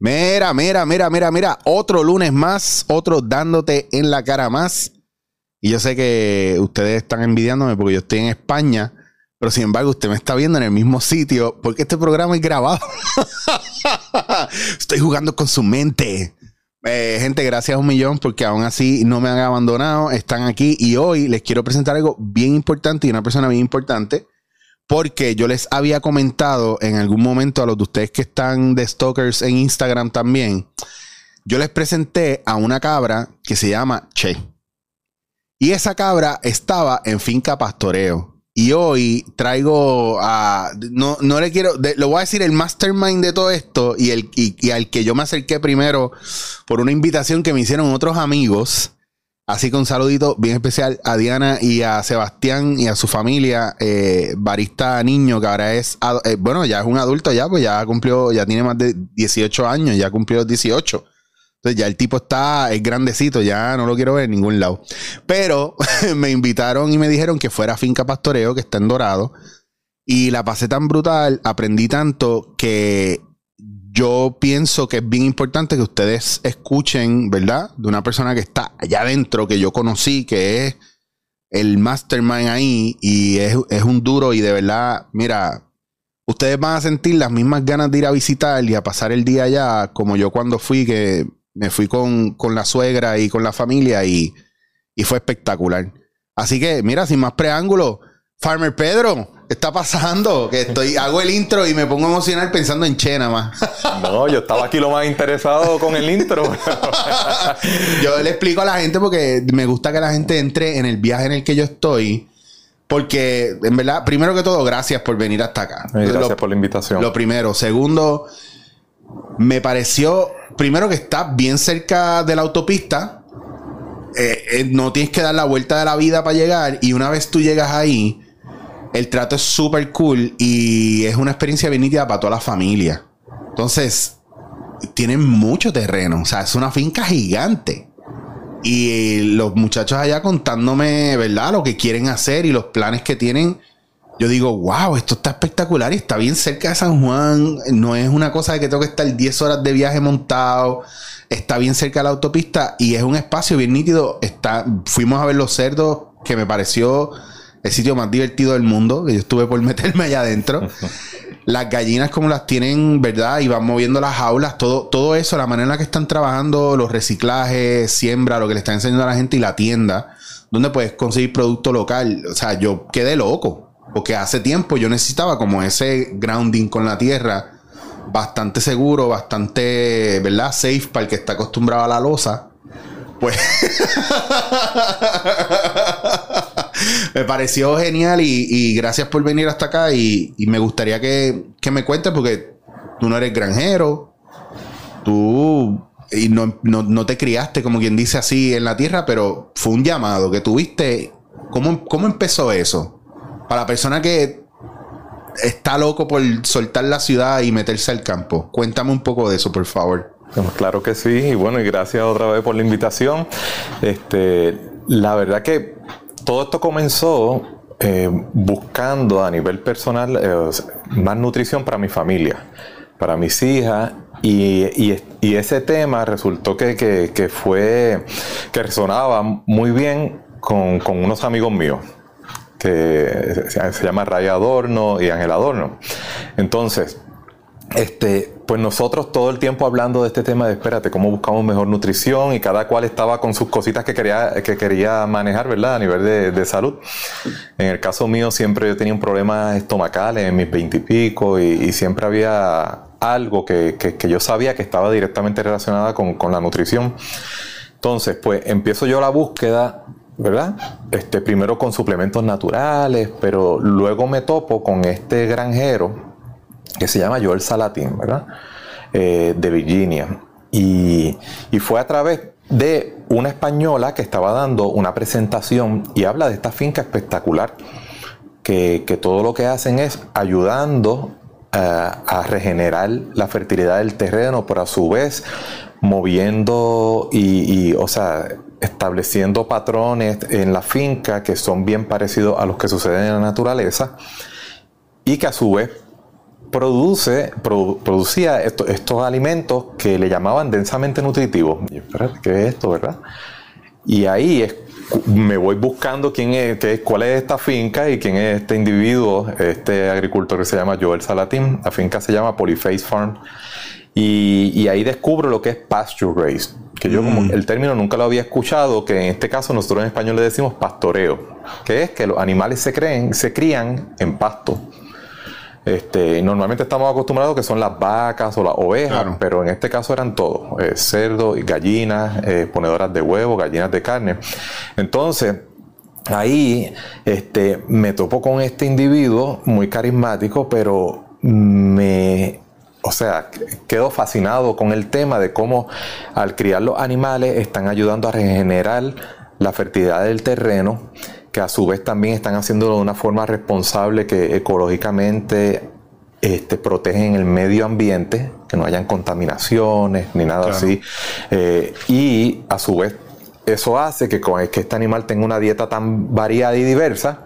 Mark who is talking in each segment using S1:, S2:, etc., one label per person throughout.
S1: Mira, mira, mira, mira, mira. Otro lunes más, otro dándote en la cara más. Y yo sé que ustedes están envidiándome porque yo estoy en España, pero sin embargo usted me está viendo en el mismo sitio porque este programa es grabado. estoy jugando con su mente. Eh, gente, gracias a un millón porque aún así no me han abandonado, están aquí y hoy les quiero presentar algo bien importante y una persona bien importante porque yo les había comentado en algún momento a los de ustedes que están de stalkers en Instagram también, yo les presenté a una cabra que se llama Che. Y esa cabra estaba en finca pastoreo. Y hoy traigo a. No, no le quiero. lo voy a decir el mastermind de todo esto y, el, y al que yo me acerqué primero por una invitación que me hicieron otros amigos. Así que un saludito bien especial a Diana y a Sebastián y a su familia, eh, barista niño, que ahora es, eh, bueno, ya es un adulto ya, pues ya cumplió, ya tiene más de 18 años, ya cumplió 18. Entonces ya el tipo está, es grandecito, ya no lo quiero ver en ningún lado. Pero me invitaron y me dijeron que fuera a Finca Pastoreo, que está en Dorado. Y la pasé tan brutal, aprendí tanto que yo pienso que es bien importante que ustedes escuchen, ¿verdad? De una persona que está allá adentro, que yo conocí, que es el mastermind ahí y es, un duro y de verdad, mira, ustedes van a sentir las mismas ganas de ir a visitar y a pasar el día allá como yo cuando fui, que me fui con, la suegra y con la familia y, y fue espectacular. Así que, mira, sin más preámbulo, Farmer Pedro, está pasando? Que estoy, hago el intro y me pongo emocional pensando en Chena más.
S2: No, yo estaba aquí lo más interesado con el intro.
S1: yo le explico a la gente porque me gusta que la gente entre en el viaje en el que yo estoy. Porque, en verdad, primero que todo, gracias por venir hasta acá.
S2: Gracias por la invitación.
S1: Lo primero. Segundo, me pareció, primero que está bien cerca de la autopista. Eh, eh, no tienes que dar la vuelta de la vida para llegar. Y una vez tú llegas ahí, el trato es súper cool y es una experiencia bien nítida para toda la familia. Entonces, tienen mucho terreno. O sea, es una finca gigante. Y los muchachos allá contándome, ¿verdad? Lo que quieren hacer y los planes que tienen. Yo digo, wow, esto está espectacular y está bien cerca de San Juan. No es una cosa de que tengo que estar 10 horas de viaje montado. Está bien cerca de la autopista y es un espacio bien nítido. Está, fuimos a ver los cerdos, que me pareció el sitio más divertido del mundo, que yo estuve por meterme allá adentro. las gallinas como las tienen, ¿verdad? Y van moviendo las jaulas, todo, todo eso, la manera en la que están trabajando, los reciclajes, siembra, lo que le están enseñando a la gente y la tienda, donde puedes conseguir producto local. O sea, yo quedé loco, porque hace tiempo yo necesitaba como ese grounding con la tierra, bastante seguro, bastante, ¿verdad? Safe para el que está acostumbrado a la losa. Pues... me pareció genial y, gracias por venir hasta acá y, me gustaría que, me cuentes porque tú no eres granjero, tú y no, te criaste como quien dice así en la tierra, pero fue un llamado que tuviste. ¿Cómo, cómo empezó eso? Para la persona que está loco por soltar la ciudad y meterse al campo. Cuéntame un poco de eso, por favor.
S2: Claro que sí, y bueno, y gracias otra vez por la invitación. Este, la verdad que todo esto comenzó eh, buscando a nivel personal eh, más nutrición para mi familia, para mis hijas. Y, ese tema resultó que, fue que resonaba muy bien con, unos amigos míos que se, se llama Raya Adorno y Ángel Adorno. Entonces, este, pues nosotros todo el tiempo hablando de este tema de espérate, cómo buscamos mejor nutrición y cada cual estaba con sus cositas que quería, que quería manejar, ¿verdad? A nivel de, salud. En el caso mío siempre yo tenía un problema estomacal en mis veintipico y, y, siempre había algo que, yo sabía que estaba directamente relacionada con, con la nutrición. Entonces, pues empiezo yo la búsqueda ¿verdad? Este, primero con suplementos naturales, pero luego me topo con este granjero que se llama Joel Salatín, ¿verdad? Eh, de Virginia. Y, fue a través de una española que estaba dando una presentación y habla de esta finca espectacular, que, todo lo que hacen es ayudando a, eh, a regenerar la fertilidad del terreno, pero a su vez moviendo y, y, o sea, estableciendo patrones en la finca que son bien parecidos a los que suceden en la naturaleza y que a su vez produce, producía estos alimentos que le llamaban densamente nutritivos. Y espérate, ¿qué es esto, verdad? Y ahí es, me voy buscando quién es, qué, cuál es esta finca y quién es este individuo, este agricultor que se llama Joel Salatín. La finca se llama Polyface Farm. Y, ahí descubro lo que es pasture raised, que yo como mm. el término nunca lo había escuchado, que en este caso nosotros en español le decimos pastoreo, que es que los animales se, creen, se crían en pasto. Este, normalmente estamos acostumbrados que son las vacas o las ovejas, pero en este caso eran todos, eh, cerdos y gallinas, eh, ponedoras de huevo, gallinas de carne. Entonces, ahí este, me topo con este individuo muy carismático, pero me o sea, quedo fascinado con el tema de cómo al criar los animales están ayudando a regenerar la fertilidad del terreno que a su vez también están haciéndolo de una forma responsable que ecológicamente este, protegen el medio ambiente, que no hayan contaminaciones ni nada así. Eh, y a su vez eso hace que, que este animal tenga una dieta tan variada y diversa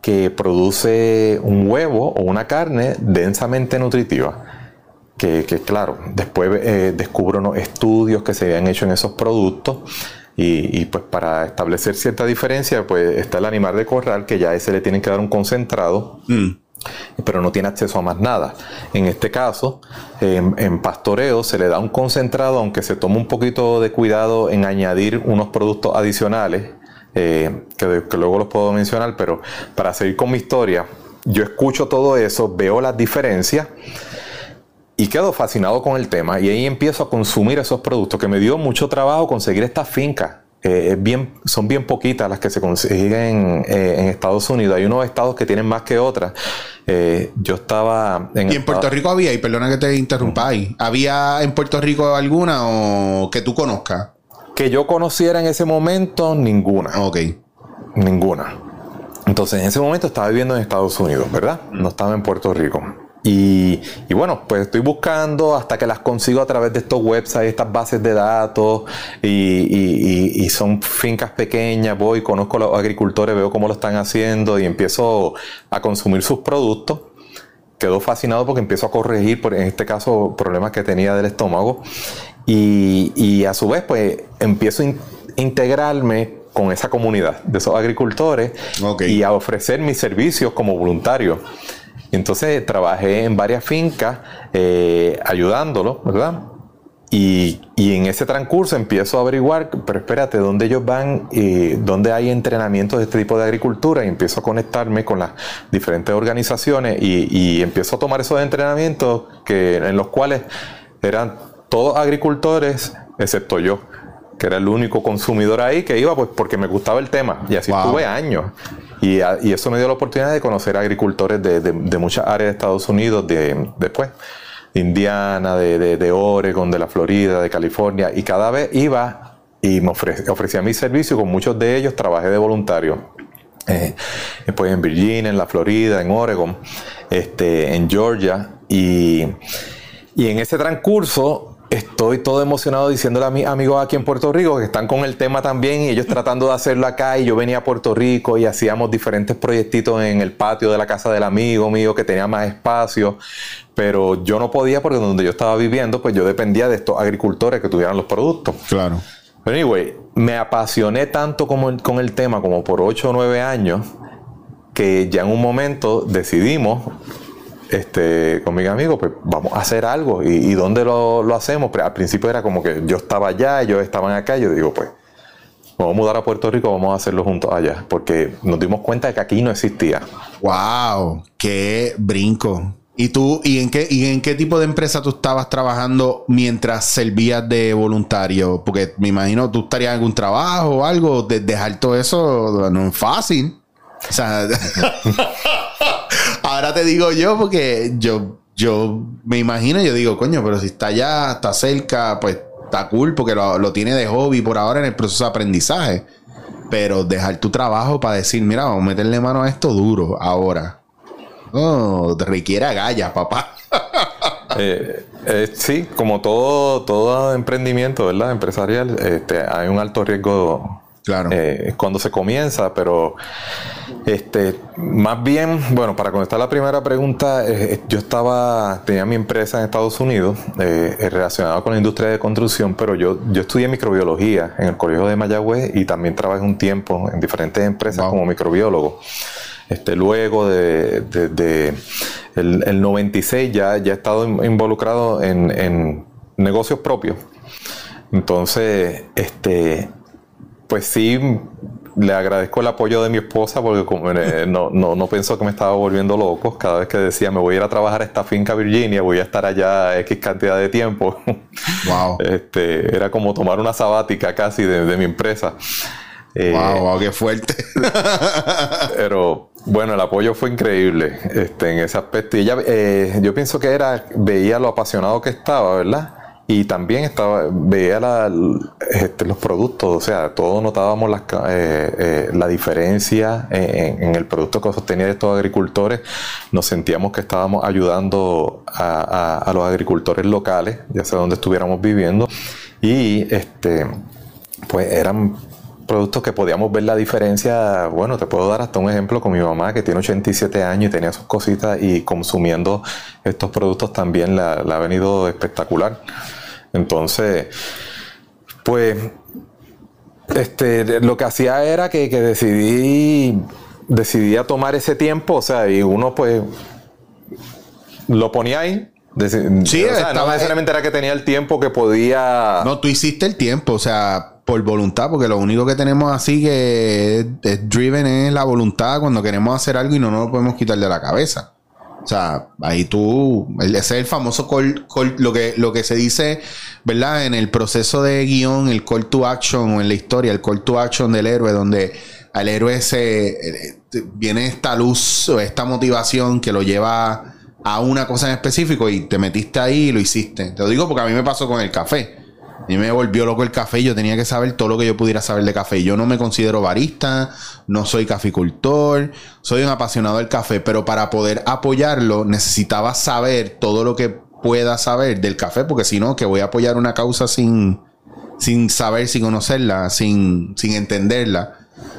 S2: que produce un huevo o una carne densamente nutritiva. Que, claro, después eh, descubro unos estudios que se habían hecho en esos productos y, pues para establecer cierta diferencia, pues está el animal de corral, que ya a ese le tienen que dar un concentrado. Mm. pero no tiene acceso a más nada. En este caso, en, pastoreo se le da un concentrado, aunque se toma un poquito de cuidado en añadir unos productos adicionales, eh, que, que, luego los puedo mencionar, pero para seguir con mi historia, yo escucho todo eso, veo las diferencias y quedo fascinado con el tema y ahí empiezo a consumir esos productos que me dio mucho trabajo conseguir estas fincas. Eh, bien, son bien poquitas las que se consiguen eh, en Estados Unidos. Hay unos estados que tienen más que otras. Eh, yo estaba
S1: en... ¿Y en Puerto Rico había? Y perdona que te interrumpa ahí. ¿Había en Puerto Rico alguna o que tú conozcas?
S2: Que yo conociera en ese momento, ninguna.
S1: Ok.
S2: Ninguna. Entonces, en ese momento estaba viviendo en Estados Unidos, ¿verdad? No estaba en Puerto Rico. Y, bueno, pues estoy buscando hasta que las consigo a través de estos websites, estas bases de datos, y, son fincas pequeñas, voy, conozco a los agricultores, veo cómo lo están haciendo y empiezo a consumir sus productos. Quedo fascinado porque empiezo a corregir, por, en este caso, problemas que tenía del estómago. Y, a su vez, pues empiezo a integrarme con esa comunidad de esos agricultores y a ofrecer mis servicios como voluntario. Entonces trabajé en varias fincas eh, ayudándolo, ¿verdad? Y, en ese transcurso empiezo a averiguar, pero espérate, ¿dónde ellos van? y ¿Dónde hay entrenamiento de este tipo de agricultura? Y empiezo a conectarme con las diferentes organizaciones y, empiezo a tomar esos entrenamientos que, en los cuales eran todos agricultores, excepto yo que era el único consumidor ahí que iba pues porque me gustaba el tema. Y así estuve años. Y, eso me dio la oportunidad de conocer agricultores de, muchas áreas de Estados Unidos, de, después, de Indiana, de, Oregon, de la Florida, de California, y cada vez iba y me ofrecía mi servicio, con muchos de ellos trabajé de voluntario. Eh, después en Virginia, en la Florida, en Oregon, este, en Georgia, y, y en ese transcurso Estoy todo emocionado diciéndole a mis amigos aquí en Puerto Rico que están con el tema también y ellos tratando de hacerlo acá y yo venía a Puerto Rico y hacíamos diferentes proyectitos en el patio de la casa del amigo mío que tenía más espacio, pero yo no podía porque donde yo estaba viviendo pues yo dependía de estos agricultores que tuvieran los productos.
S1: Claro.
S2: Pero anyway, me apasioné tanto como, con el tema como por 8 o 9 años que ya en un momento decidimos este, con mi amigo, pues vamos a hacer algo. ¿Y, dónde lo, hacemos? Pero pues, al principio era como que yo estaba allá, ellos estaban acá, y yo digo, pues vamos a mudar a Puerto Rico, vamos a hacerlo juntos allá, porque nos dimos cuenta de que aquí no existía.
S1: ¡Wow! ¡Qué brinco! ¿Y tú, y en qué, y en qué tipo de empresa tú estabas trabajando mientras servías de voluntario? Porque me imagino tú estarías en algún trabajo o algo, de dejar todo eso no es fácil. O sea, ahora te digo yo porque yo, yo me imagino, yo digo, coño, pero si está allá, está cerca, pues está cool porque lo, tiene de hobby por ahora en el proceso de aprendizaje. Pero dejar tu trabajo para decir, mira, vamos a meterle mano a esto duro ahora. Oh, te requiere agallas, papá.
S2: Eh, eh, sí, como todo, todo emprendimiento, ¿verdad? Empresarial, este, hay un alto riesgo
S1: Claro.
S2: Eh, cuando se comienza, pero este, más bien, bueno, para contestar la primera pregunta, eh, yo estaba, tenía mi empresa en Estados Unidos eh, relacionada con la industria de construcción, pero yo, yo estudié microbiología en el Colegio de Mayagüez y también trabajé un tiempo en diferentes empresas como microbiólogo. Este, luego de, el, 96 ya, ya he estado involucrado en, en negocios propios. Entonces, este, pues sí, le agradezco el apoyo de mi esposa porque eh, no, no, no, pensó que me estaba volviendo loco. Cada vez que decía me voy a ir a trabajar a esta finca Virginia, voy a estar allá X cantidad de tiempo. Wow. Este, era como tomar una sabática casi de, mi empresa.
S1: wow, eh, qué fuerte.
S2: pero bueno, el apoyo fue increíble este, en ese aspecto. Y ella, eh, yo pienso que era, veía lo apasionado que estaba, ¿verdad? Y también estaba, veía este, los productos, o sea, todos notábamos la, eh, eh, la diferencia en, el producto que sostenía estos agricultores. Nos sentíamos que estábamos ayudando a, los agricultores locales, ya sea donde estuviéramos viviendo. Y este, pues eran productos que podíamos ver la diferencia. Bueno, te puedo dar hasta un ejemplo con mi mamá que tiene 87 años y tenía sus cositas y consumiendo estos productos también la ha venido espectacular. Entonces, pues, este, lo que hacía era que, decidí, decidía tomar ese tiempo, o sea, y uno pues lo ponía ahí,
S1: Sí,
S2: o sea, no necesariamente era que tenía el tiempo que podía.
S1: No, tú hiciste el tiempo, o sea, por voluntad, porque lo único que tenemos así que es, driven es la voluntad cuando queremos hacer algo y no nos lo podemos quitar de la cabeza. O sea, ahí tú, ese es el famoso call, lo, que, lo que se dice, ¿verdad? En el proceso de guion, el call to action o en la historia, el call to action del héroe, donde al héroe se eh, viene esta luz o esta motivación que lo lleva a una cosa en específico y te metiste ahí y lo hiciste. Te lo digo porque a mí me pasó con el café. Mí me volvió loco el café y yo tenía que saber todo lo que yo pudiera saber de café. Yo no me considero barista, no soy caficultor, soy un apasionado del café, pero para poder apoyarlo necesitaba saber todo lo que pueda saber del café, porque si no, que voy a apoyar una causa sin, sin saber, sin conocerla, sin, sin entenderla.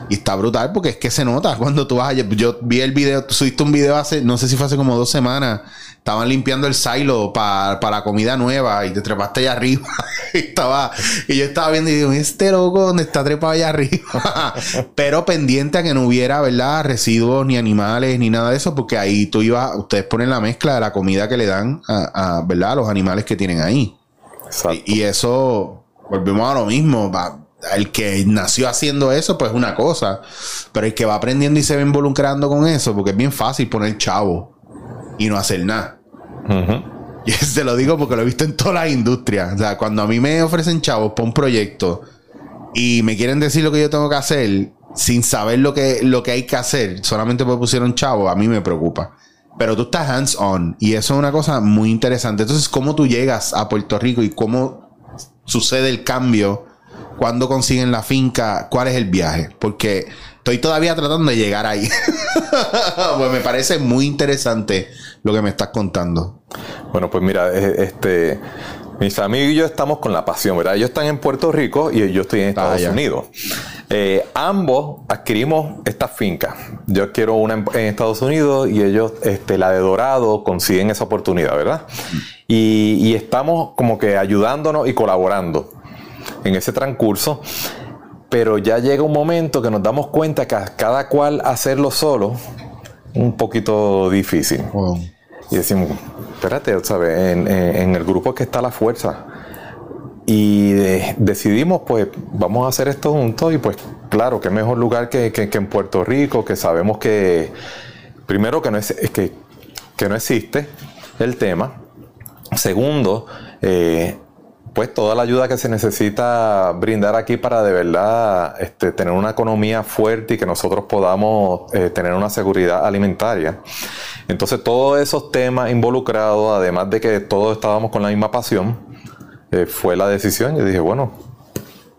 S1: Y está brutal porque es que se nota cuando tú vas a... Yo vi el video, subiste un video hace, no sé si fue hace como dos semanas. Estaban limpiando el silo para la comida nueva y te trepaste allá arriba. y, estaba, y yo estaba viendo y digo, este loco donde está trepado allá arriba. Pero pendiente a que no hubiera, ¿verdad? Residuos ni animales ni nada de eso porque ahí tú ibas, ustedes ponen la mezcla de la comida que le dan a, ¿verdad? A los animales que tienen ahí. Y, y, eso, volvemos a lo mismo. Va, el que nació haciendo eso, pues es una cosa. Pero el que va aprendiendo y se va involucrando con eso, porque es bien fácil poner chavo y no hacer nada. Y se lo digo porque lo he visto en todas las industrias. O sea, cuando a mí me ofrecen chavos por un proyecto y me quieren decir lo que yo tengo que hacer sin saber lo que, lo que hay que hacer, solamente porque pusieron chavo, a mí me preocupa. Pero tú estás hands on y eso es una cosa muy interesante. Entonces, ¿cómo tú llegas a Puerto Rico y cómo sucede el cambio? cuándo consiguen la finca, cuál es el viaje, porque estoy todavía tratando de llegar ahí. pues me parece muy interesante lo que me estás contando.
S2: Bueno, pues mira, eh, este, mis amigos y yo estamos con la pasión, ¿verdad? Ellos están en Puerto Rico y yo estoy en ah, Estados Unidos. Eh, ambos adquirimos esta finca. Yo quiero una en, Estados Unidos y ellos, este, la de Dorado, consiguen esa oportunidad, ¿verdad? Y, y estamos como que ayudándonos y colaborando en ese transcurso, pero ya llega un momento que nos damos cuenta que cada cual hacerlo solo un poquito difícil. Y decimos, espérate, ¿sabes? En, en, el grupo que está la fuerza. Y decidimos, pues, vamos a hacer esto juntos y pues, claro, qué mejor lugar que, que, en Puerto Rico, que sabemos que, primero, que no, es, que, que no existe el tema. Segundo, eh, pues toda la ayuda que se necesita brindar aquí para de verdad este, tener una economía fuerte y que nosotros podamos eh, tener una seguridad alimentaria. Entonces todos esos temas involucrados, además de que todos estábamos con la misma pasión, eh, fue la decisión. Yo dije, bueno,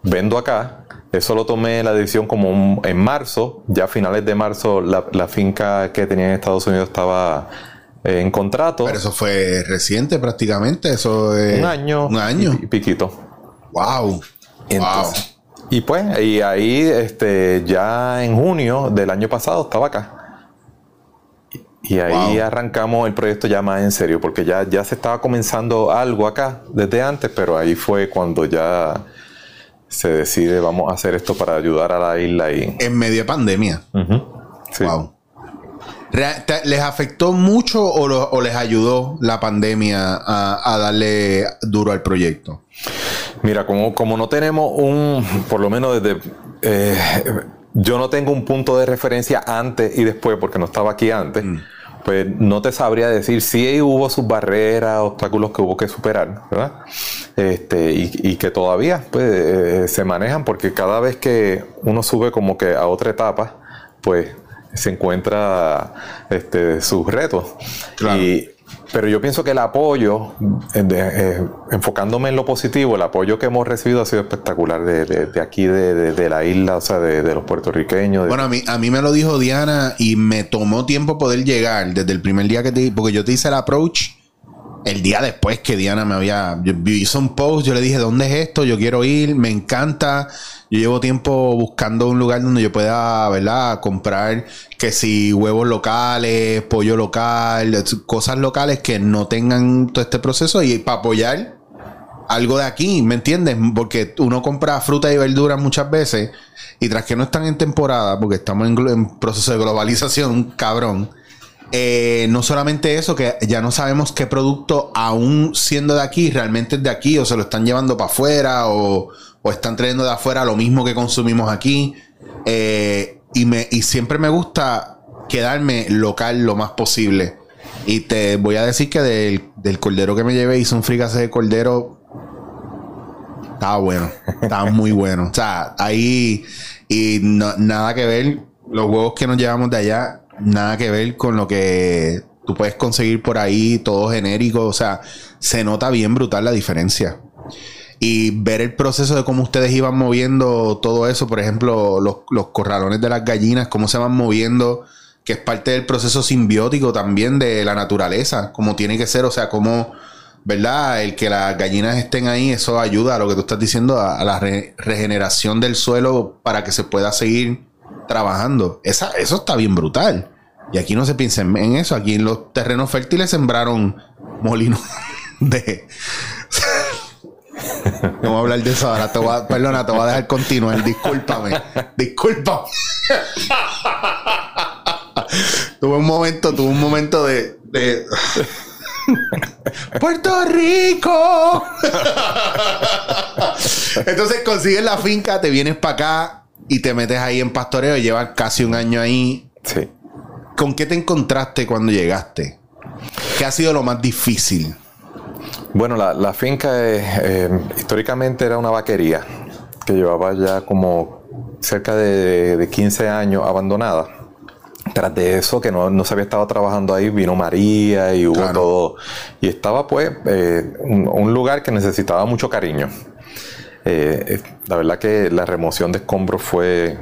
S2: vendo acá. Eso lo tomé la decisión como en marzo, ya a finales de marzo la, la finca que tenía en Estados Unidos estaba en contrato.
S1: Pero eso fue reciente prácticamente, eso es...
S2: Un año.
S1: Un año.
S2: Y piquito.
S1: Wow.
S2: Entonces, y pues, y ahí este, ya en junio del año pasado estaba acá. Y ahí arrancamos el proyecto ya más en serio, porque ya, ya se estaba comenzando algo acá desde antes, pero ahí fue cuando ya se decide, vamos a hacer esto para ayudar a la isla. Y...
S1: En medio de pandemia. Wow. ¿Les afectó mucho o, les ayudó la pandemia a, darle duro al proyecto?
S2: Mira, como, como no tenemos un, por lo menos desde... Eh, yo no tengo un punto de referencia antes y después, porque no estaba aquí antes. Mm. Pues no te sabría decir si hubo sus barreras, obstáculos que hubo que superar, ¿verdad? Este, y, que todavía pues, eh, se manejan porque cada vez que uno sube como que a otra etapa, pues se encuentra este, sus retos. Y, pero yo pienso que el apoyo, eh, eh, enfocándome en lo positivo, el apoyo que hemos recibido ha sido espectacular de, aquí, de, la isla, o sea, de, los puertorriqueños.
S1: Bueno, a mí, a mí me lo dijo Diana y me tomó tiempo poder llegar desde el primer día que te... Porque yo te hice el approach el día después que Diana me había... Yo, hizo un post, yo le dije, ¿dónde es esto? Yo quiero ir, me encanta. Yo llevo tiempo buscando un lugar donde yo pueda, ¿verdad? Comprar que si huevos locales, pollo local, cosas locales que no tengan todo este proceso y para apoyar algo de aquí, ¿me entiendes? Porque uno compra fruta y verduras muchas veces y tras que no están en temporada, porque estamos en, en proceso de globalización, cabrón eh, no solamente eso, que ya no sabemos qué producto, aún siendo de aquí, realmente es de aquí, o se lo están llevando para afuera, o, están trayendo de afuera lo mismo que consumimos aquí. Eh, y, siempre me gusta quedarme local lo más posible. Y te voy a decir que del, cordero que me llevé, hice un fricase de cordero. Estaba bueno, estaba muy bueno. O sea, ahí y nada que ver. Los huevos que nos llevamos de allá nada que ver con lo que tú puedes conseguir por ahí, todo genérico. O sea, se nota bien brutal la diferencia. Y ver el proceso de cómo ustedes iban moviendo todo eso, por ejemplo, los, corralones de las gallinas, cómo se van moviendo, que es parte del proceso simbiótico también de la naturaleza, como tiene que ser, o sea, como, ¿verdad? El que las gallinas estén ahí, eso ayuda a lo que tú estás diciendo, a, la regeneración del suelo para que se pueda seguir trabajando. Esa, eso está bien brutal. Y aquí no se piensa en eso. Aquí en los terrenos fértiles sembraron molinos de. no voy a hablar de eso ahora. Perdona, te voy a dejar continuar. Discúlpame. Discúlpame. tuve un momento, tuve un momento de. de... ¡Puerto Rico! Entonces consigues la finca, te vienes para acá, y te metes ahí en pastoreo y llevas casi un año ahí.
S2: Sí.
S1: ¿Con qué te encontraste cuando llegaste? ¿Qué ha sido lo más difícil?
S2: Bueno, la, finca eh, históricamente era una vaquería que llevaba ya como cerca de, 15 años abandonada. Tras de eso, que no, se había estado trabajando ahí, vino María y hubo todo. Y estaba pues eh, un, lugar que necesitaba mucho cariño. Eh, la verdad que la remoción de escombros fue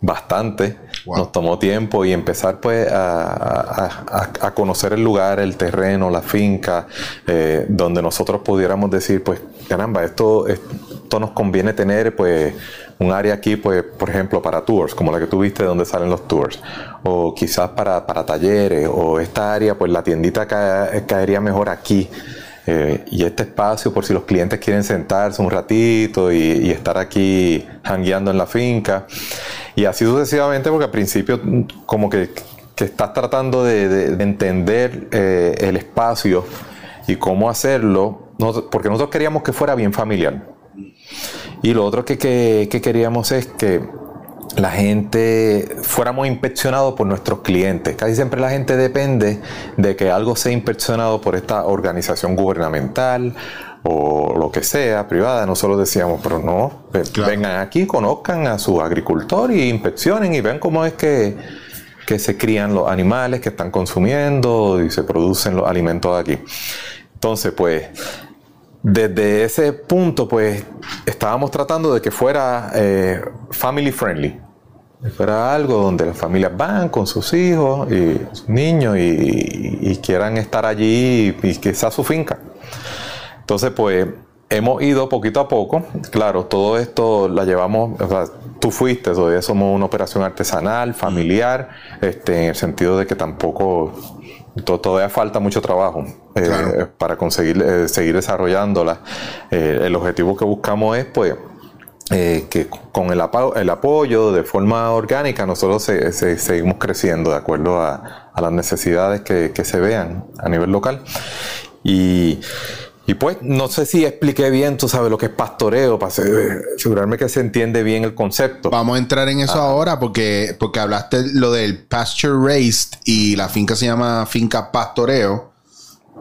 S2: bastante. Nos tomó tiempo y empezar pues a, conocer el lugar, el terreno, la finca, eh, donde nosotros pudiéramos decir, pues, caramba, esto, esto nos conviene tener pues un área aquí, pues, por ejemplo, para tours, como la que tú viste donde salen los tours, o quizás para, para talleres, o esta área, pues la tiendita caería mejor aquí. Eh, y este espacio por si los clientes quieren sentarse un ratito y, estar aquí hangueando en la finca. Y así sucesivamente, porque al principio como que, estás tratando de, entender eh, el espacio y cómo hacerlo, porque nosotros queríamos que fuera bien familiar. Y lo otro que queríamos es que la gente fuéramos inspeccionados por nuestros clientes. Casi siempre la gente depende de que algo sea inspeccionado por esta organización gubernamental o lo que sea, privada. Nosotros decíamos, pero no, vengan aquí, conozcan a su agricultor y inspeccionen y vean cómo es que, que se crían los animales que están consumiendo y se producen los alimentos aquí. Entonces, pues desde ese punto, pues estábamos tratando de que fuera eh, family friendly. Que fuera algo donde las familias van con sus hijos y sus niños y, quieran estar allí y, que sea su finca. Entonces, pues hemos ido poquito a poco. Claro, todo esto la llevamos, o sea, tú fuiste, todavía somos una operación artesanal, familiar, este, en el sentido de que tampoco todavía falta mucho trabajo eh, para conseguir eh, seguir desarrollándola. Eh, el objetivo que buscamos es, pues, que con el, el, apoyo de forma orgánica nosotros seguimos creciendo de acuerdo a, las necesidades que, que, se vean a nivel local. Y y pues no sé si expliqué bien, tú sabes lo que es pastoreo, para asegurarme que se entiende bien el concepto.
S1: Vamos a entrar en eso ahora porque, porque hablaste lo del pasture raised y la finca se llama finca pastoreo.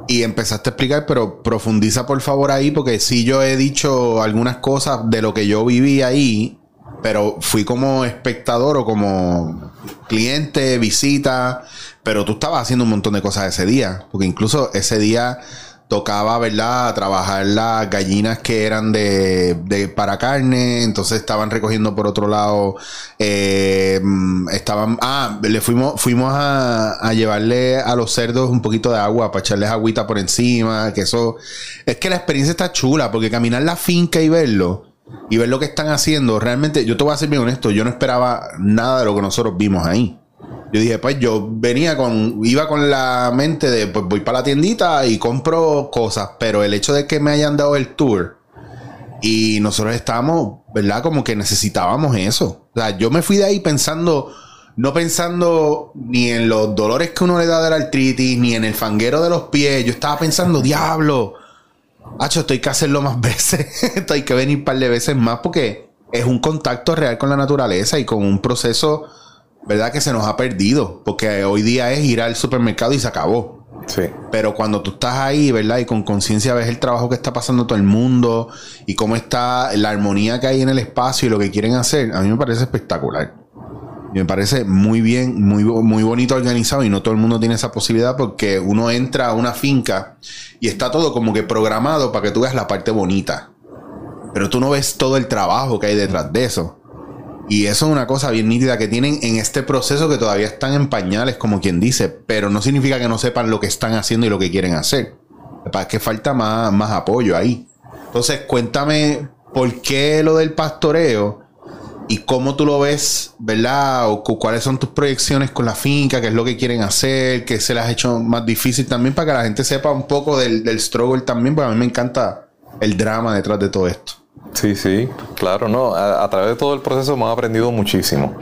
S1: Y empezaste a explicar, pero profundiza por favor ahí, porque sí yo he dicho algunas cosas de lo que yo viví ahí, pero fui como espectador o como cliente, visita, pero tú estabas haciendo un montón de cosas ese día, porque incluso ese día tocaba, ¿verdad? Trabajar las gallinas que eran de, de para carne, entonces estaban recogiendo por otro lado, eh, estaban, ah, le fuimos, fuimos a, a, llevarle a los cerdos un poquito de agua para echarles agüita por encima, que eso, es que la experiencia está chula, porque caminar la finca y verlo, y ver lo que están haciendo, realmente, yo te voy a ser bien honesto, yo no esperaba nada de lo que nosotros vimos ahí. Yo dije, pues yo venía con, iba con la mente de, pues voy para la tiendita y compro cosas, pero el hecho de que me hayan dado el tour y nosotros estábamos, ¿verdad? Como que necesitábamos eso. O sea, yo me fui de ahí pensando, no pensando ni en los dolores que uno le da de la artritis, ni en el fanguero de los pies. Yo estaba pensando, diablo, hacho, estoy que hacerlo más veces. esto hay que venir un par de veces más porque es un contacto real con la naturaleza y con un proceso ¿verdad? Que se nos ha perdido, porque hoy día es ir al supermercado y se acabó. Sí. Pero cuando tú estás ahí, ¿verdad? Y con conciencia ves el trabajo que está pasando todo el mundo y cómo está la armonía que hay en el espacio y lo que quieren hacer, a mí me parece espectacular. me parece muy bien, muy, muy bonito organizado y no todo el mundo tiene esa posibilidad porque uno entra a una finca y está todo como que programado para que tú veas la parte bonita. Pero tú no ves todo el trabajo que hay detrás de eso. Y eso es una cosa bien nítida que tienen en este proceso que todavía están en pañales, como quien dice, pero no significa que no sepan lo que están haciendo y lo que quieren hacer. Es que falta más, más apoyo ahí. Entonces, cuéntame por qué lo del pastoreo y cómo tú lo ves, ¿verdad? O cuáles son tus proyecciones con la finca, qué es lo que quieren hacer, qué se les ha hecho más difícil también para que la gente sepa un poco del, del struggle también, porque a mí me encanta el drama detrás de todo esto.
S2: Sí, sí, claro, no. A, través de todo el proceso hemos aprendido muchísimo.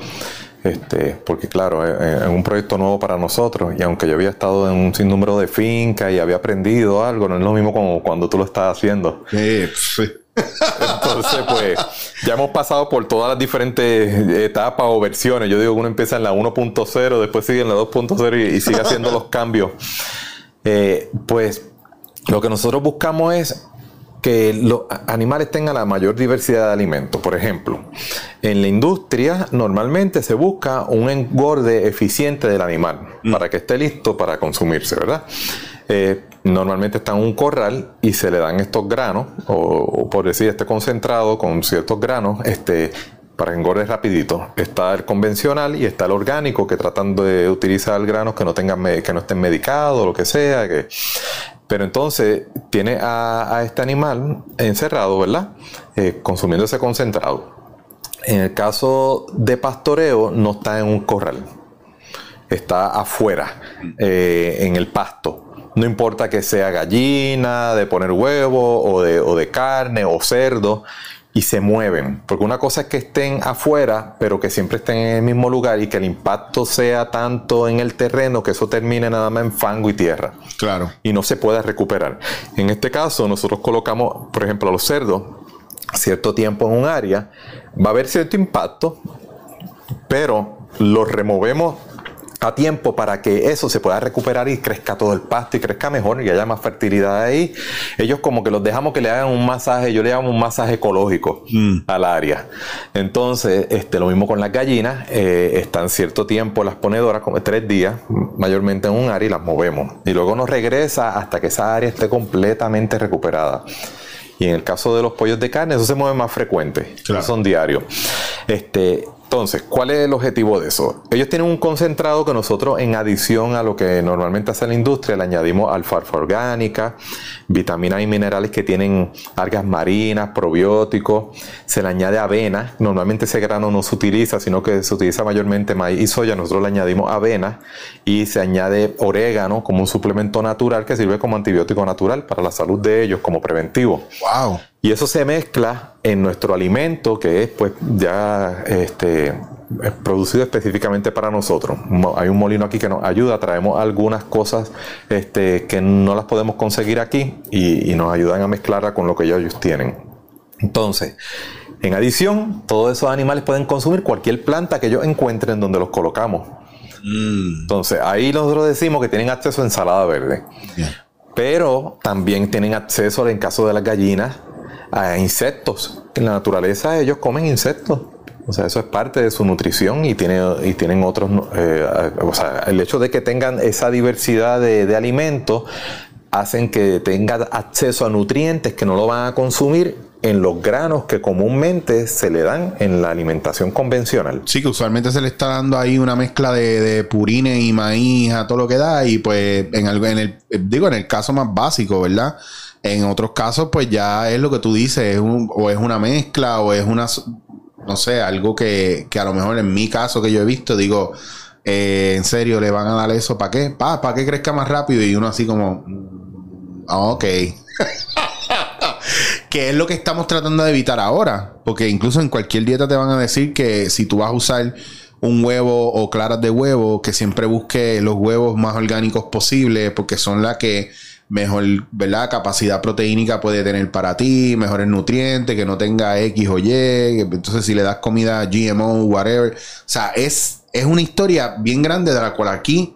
S2: Este, porque claro, es, un proyecto nuevo para nosotros y aunque yo había estado en un sinnúmero de fincas y había aprendido algo, no es lo mismo como cuando tú lo estás haciendo. Sí, sí. Entonces, pues, ya hemos pasado por todas las diferentes etapas o versiones. Yo digo que uno empieza en la 1.0, después sigue en la 2.0 y, sigue haciendo los cambios. Eh, pues, lo que nosotros buscamos es que los animales tengan la mayor diversidad de alimentos. Por ejemplo, en la industria normalmente se busca un engorde eficiente del animal mm. para que esté listo para consumirse, ¿verdad? Eh, normalmente está en un corral y se le dan estos granos, o, por decir este concentrado con ciertos granos, este, para engorde rapidito. Está el convencional y está el orgánico que tratan de utilizar granos que no tengan que no estén medicados, o lo que sea, que pero entonces tiene a, este animal encerrado, ¿verdad? Eh, consumiendo ese concentrado. En el caso de pastoreo, no está en un corral. Está afuera, eh, en el pasto. No importa que sea gallina, de poner huevo, o de, o de carne, o cerdo y se mueven. Porque una cosa es que estén afuera, pero que siempre estén en el mismo lugar y que el impacto sea tanto en el terreno que eso termine nada más en fango y tierra.
S1: Claro.
S2: Y no se pueda recuperar. En este caso, nosotros colocamos, por ejemplo, a los cerdos cierto tiempo en un área, va a haber cierto impacto, pero los removemos a tiempo para que eso se pueda recuperar y crezca todo el pasto y crezca mejor y haya más fertilidad ahí. Ellos como que los dejamos que le hagan un masaje, yo le llamo un masaje ecológico mm. al área. Entonces, este, lo mismo con las gallinas, eh, están cierto tiempo las ponedoras, como tres días, mayormente en un área y las movemos. Y luego nos regresa hasta que esa área esté completamente recuperada. Y en el caso de los pollos de carne, eso se mueve más frecuente. Son diarios. Este, Entonces, ¿cuál es el objetivo de eso? Ellos tienen un concentrado que nosotros, en adición a lo que normalmente hace la industria, le añadimos alfalfa orgánica, vitaminas y minerales que tienen algas marinas, probióticos, se le añade avena. Normalmente ese grano no se utiliza, sino que se utiliza mayormente maíz y soya. Nosotros le añadimos avena y se añade orégano como un suplemento natural que sirve como antibiótico natural para la salud de ellos, como preventivo.
S1: ¡Wow!
S2: Y eso se mezcla en nuestro alimento, que es pues ya este, producido específicamente para nosotros. Hay un molino aquí que nos ayuda, traemos algunas cosas este, que no las podemos conseguir aquí y, nos ayudan a mezclarla con lo que ellos tienen. Entonces, en adición, todos esos animales pueden consumir cualquier planta que ellos encuentren donde los colocamos. Mm. Entonces, ahí nosotros decimos que tienen acceso a ensalada verde. Pero también tienen acceso, en caso de las gallinas, a insectos. En la naturaleza ellos comen insectos. O sea, eso es parte de su nutrición y, tiene, y tienen otros... Eh, o sea, el hecho de que tengan esa diversidad de, alimentos hacen que tengan acceso a nutrientes que no lo van a consumir en los granos que comúnmente se le dan en la alimentación convencional.
S1: Sí, que usualmente se le está dando ahí una mezcla de, de purines y maíz a todo lo que da y pues en, algo, en el, digo, en el caso más básico, ¿verdad? En otros casos, pues ya es lo que tú dices, o es una mezcla, o es una, no sé, algo que, que a lo mejor en mi caso que yo he visto, digo, eh, en serio, le van a dar eso, ¿para qué? ¿Para, ¿Para que crezca más rápido? Y uno así como, mm, ok. que es lo que estamos tratando de evitar ahora. Porque incluso en cualquier dieta te van a decir que si tú vas a usar un huevo o claras de huevo, que siempre busque los huevos más orgánicos posibles, porque son las que mejor, ¿verdad? Capacidad proteínica puede tener para ti, mejores nutrientes, que no tenga X o Y. Entonces, si le das comida GMO, whatever. O sea, es, es una historia bien grande de la cual aquí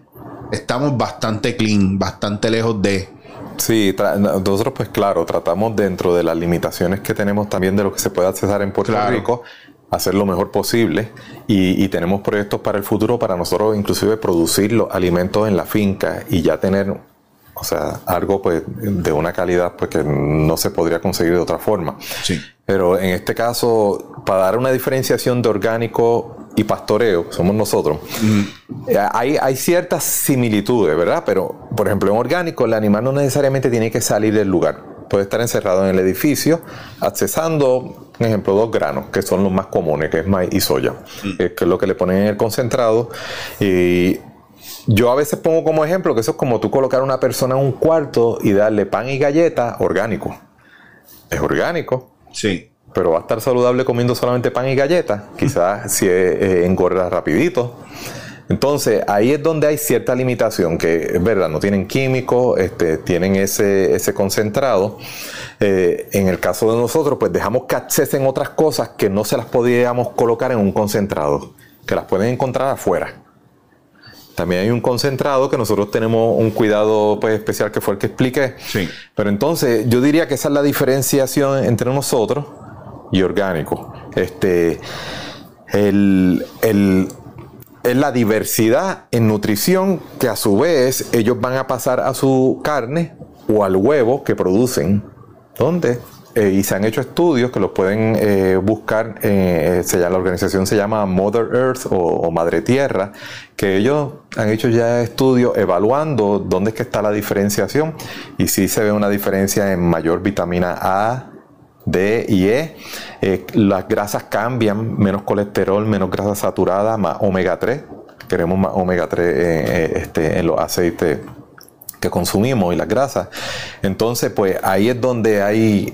S1: estamos bastante clean, bastante lejos de.
S2: Sí, nosotros pues claro, tratamos dentro de las limitaciones que tenemos también de lo que se puede accesar en Puerto Rico, hacer lo mejor posible y, y, tenemos proyectos para el futuro para nosotros inclusive producir los alimentos en la finca y ya tener o sea, algo pues de una calidad pues que no se podría conseguir de otra forma.
S1: Sí.
S2: Pero en este caso, para dar una diferenciación de orgánico y pastoreo, somos nosotros, eh, hay, hay ciertas similitudes, ¿verdad? Pero, por ejemplo, en orgánico, el animal no necesariamente tiene que salir del lugar. Puede estar encerrado en el edificio, accesando, por ejemplo, dos granos, que son los más comunes, que es maíz y soya, que es lo que le ponen en el concentrado. Y yo a veces pongo como ejemplo que eso es como tú colocar a una persona en un cuarto y darle pan y galleta orgánico. Es orgánico.
S1: Sí.
S2: Pero va a estar saludable comiendo solamente pan y galletas. Quizás si eh, engorda rapidito. Entonces, ahí es donde hay cierta limitación, que es verdad, no tienen químicos, este, tienen ese, ese concentrado. Eh, en el caso de nosotros, pues dejamos que accesen otras cosas que no se las podíamos colocar en un concentrado, que las pueden encontrar afuera. También hay un concentrado que nosotros tenemos un cuidado pues, especial que fue el que expliqué.
S1: Sí.
S2: Pero entonces yo diría que esa es la diferenciación entre nosotros y orgánico. Este, el, es la diversidad en nutrición que a su vez ellos van a pasar a su carne o al huevo que producen. ¿Dónde? Eh, y se han hecho estudios que los pueden eh, buscar, eh, se llama, la organización se llama Mother Earth o, Madre Tierra, que ellos han hecho ya estudios evaluando dónde es que está la diferenciación y sí se ve una diferencia en mayor vitamina A, D y E. las grasas cambian, menos colesterol, menos grasa saturada, más omega 3. Queremos más omega 3 este, en los aceites que consumimos y las grasas. Entonces, pues ahí es donde hay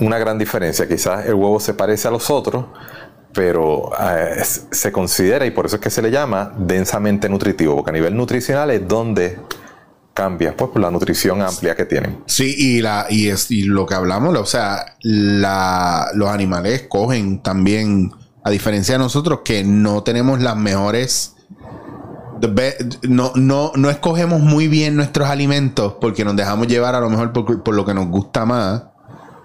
S2: una gran diferencia. Quizás el huevo se parece a los otros, pero eh, se considera, y por eso es que se le llama densamente nutritivo, porque a nivel nutricional es donde cambia, pues por la nutrición amplia que tienen.
S1: Sí, y, la, y, es, y lo que hablamos, o sea, los animales cogen también, a diferencia de nosotros, que no tenemos las mejores... No, no, no escogemos muy bien nuestros alimentos porque nos dejamos llevar a lo mejor por lo que nos gusta más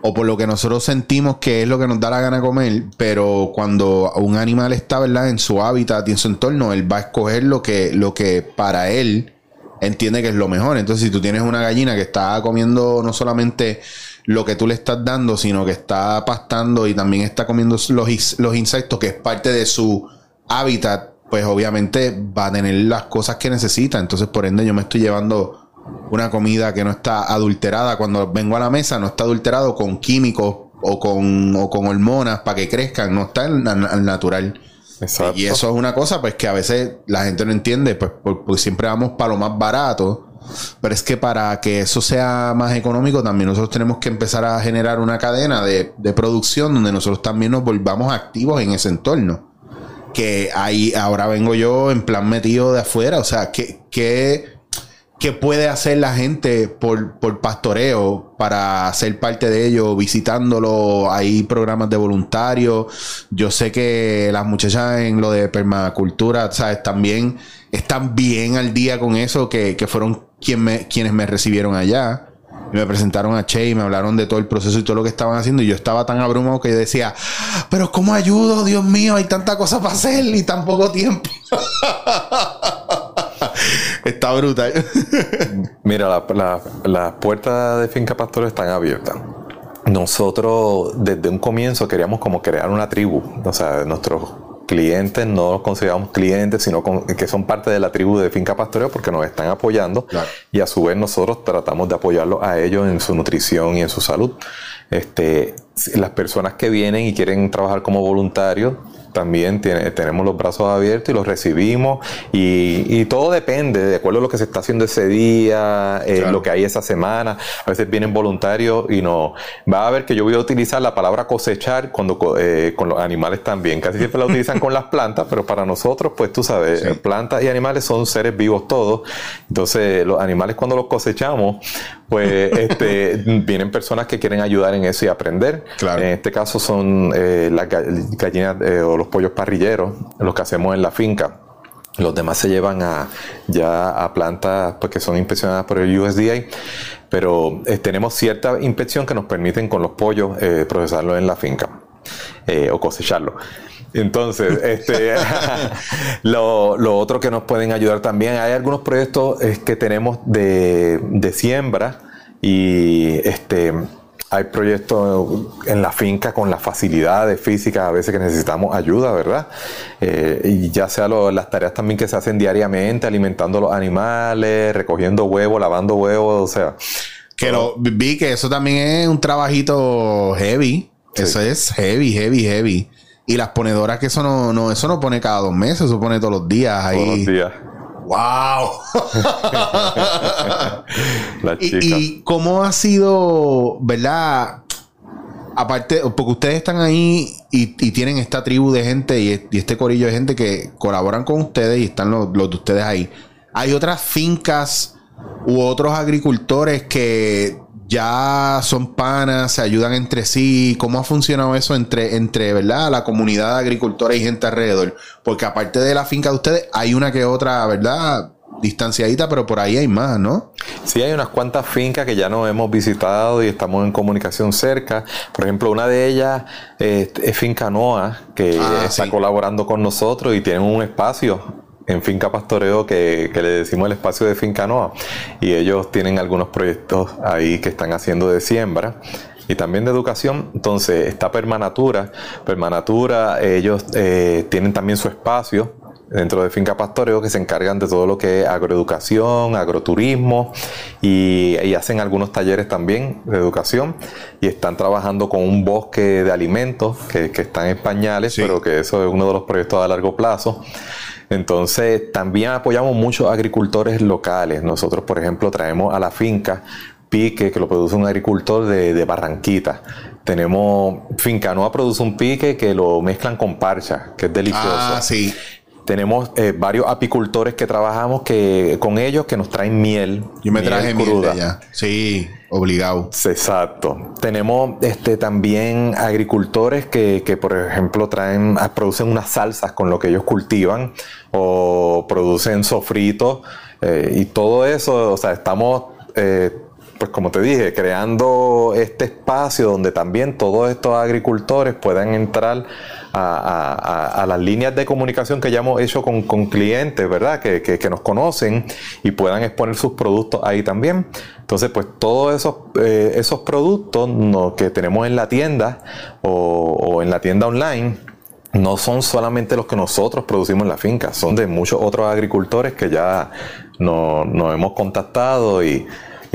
S1: o por lo que nosotros sentimos que es lo que nos da la gana comer, pero cuando un animal está, ¿verdad?, en su hábitat y en su entorno, él va a escoger lo que, lo que para él entiende que es lo mejor. Entonces, si tú tienes una gallina que está comiendo no solamente lo que tú le estás dando, sino que está pastando y también está comiendo los, los insectos, que es parte de su hábitat, pues obviamente va a tener las cosas que necesita. Entonces, por ende, yo me estoy llevando una comida que no está adulterada. Cuando vengo a la mesa, no está adulterado con químicos o con, o con hormonas para que crezcan, no está al natural. Exacto. Y eso es una cosa, pues que a veces la gente no entiende, pues porque siempre vamos para lo más barato. Pero es que para que eso sea más económico, también nosotros tenemos que empezar a generar una cadena de, de producción donde nosotros también nos volvamos activos en ese entorno. Que ahí ahora vengo yo en plan metido de afuera. O sea, que, que ¿Qué puede hacer la gente por, por, pastoreo para ser parte de ello, visitándolo? Hay programas de voluntarios. Yo sé que las muchachas en lo de permacultura, ¿sabes? También están bien al día con eso, que, fueron quien me, quienes me recibieron allá. Y me presentaron a Che y me hablaron de todo el proceso y todo lo que estaban haciendo. Y yo estaba tan abrumado que yo decía, pero ¿cómo ayudo? Dios mío, hay tanta cosa para hacer y tan poco tiempo. Está brutal.
S2: Mira, las puertas de Finca Pastor están abiertas. Nosotros desde un comienzo queríamos como crear una tribu. O sea, nuestros clientes no los consideramos clientes, sino que son parte de la tribu de Finca Pastoreo porque nos están apoyando y a su vez nosotros tratamos de apoyarlos a ellos en su nutrición y en su salud. Este, las personas que vienen y quieren trabajar como voluntarios también tenemos los brazos abiertos y los recibimos y, todo depende de acuerdo a lo que se está haciendo ese día, eh, lo que hay esa semana. A veces vienen voluntarios y no. Va a ver que yo voy a utilizar la palabra cosechar cuando eh, con los animales también. Casi siempre la utilizan con las plantas, pero para nosotros, pues tú sabes, plantas y animales son seres vivos todos. Entonces, los animales cuando los cosechamos, pues este, vienen personas que quieren ayudar en eso y aprender. En este caso son eh, las gallinas o los pollos parrilleros, los que hacemos en la finca. Los demás se llevan a, ya a plantas pues, que son inspeccionadas por el USDA, pero eh, tenemos cierta inspección que nos permiten con los pollos eh, procesarlo en la finca eh, o cosecharlo. Entonces, este, lo, lo, otro que nos pueden ayudar también, hay algunos proyectos que tenemos de, de siembra y este hay proyectos en la finca con las facilidades físicas a veces que necesitamos ayuda, ¿verdad? Eh, y ya sea las tareas también que se hacen diariamente, alimentando los animales, recogiendo huevos, lavando huevos, o sea.
S1: Que lo, vi que eso también es un trabajito heavy. Eso es heavy, heavy, heavy. Y las ponedoras que eso no, no, eso no pone cada dos meses, eso pone todos los días ahí. Todos los días. ¡Wow! y, cómo ha sido, verdad? Aparte, porque ustedes están ahí y, tienen esta tribu de gente y, este corillo de gente que colaboran con ustedes y están los, los de ustedes ahí. Hay otras fincas u otros agricultores que ya son panas, se ayudan entre sí. ¿Cómo ha funcionado eso entre, entre ¿verdad? la comunidad de agricultores y gente alrededor? Porque aparte de la finca de ustedes, hay una que otra, ¿verdad? distanciadita, pero por ahí hay más, ¿no?
S2: Sí, hay unas cuantas fincas que ya nos hemos visitado y estamos en comunicación cerca. Por ejemplo, una de ellas es Finca Noa, que ah, está colaborando con nosotros y tienen un espacio en Finca Pastoreo que, le decimos el espacio de Finca Noa y ellos tienen algunos proyectos ahí que están haciendo de siembra y también de educación. Entonces está Permanatura. Permanatura, ellos eh, tienen también su espacio dentro de Finca Pastoreo que se encargan de todo lo que es agroeducación, agroturismo y, hacen algunos talleres también de educación y están trabajando con un bosque de alimentos que, están en pañales, pero que eso es uno de los proyectos a largo plazo. Entonces, también apoyamos muchos agricultores locales. Nosotros, por ejemplo, traemos a la finca pique que lo produce un agricultor de, Barranquita. Tenemos Finca Noa produce un pique que lo mezclan con parcha, que es delicioso. Ah,
S1: sí.
S2: Tenemos eh, varios apicultores que trabajamos que, con ellos que nos traen miel.
S1: Yo me traje miel de allá. Sí, obligado.
S2: Exacto. Tenemos este, también agricultores que, que, por ejemplo, traen, ah, producen unas salsas con lo que ellos cultivan o producen sofritos eh, y todo eso. O sea, estamos... Eh, pues como te dije, creando este espacio donde también todos estos agricultores puedan entrar a, las líneas de comunicación que ya hemos hecho con, clientes, ¿verdad? Que, nos conocen y puedan exponer sus productos ahí también. Entonces, pues todos esos, eh, esos productos que tenemos en la tienda o, en la tienda online, no son solamente los que nosotros producimos en la finca, son de muchos otros agricultores que ya nos, hemos contactado y,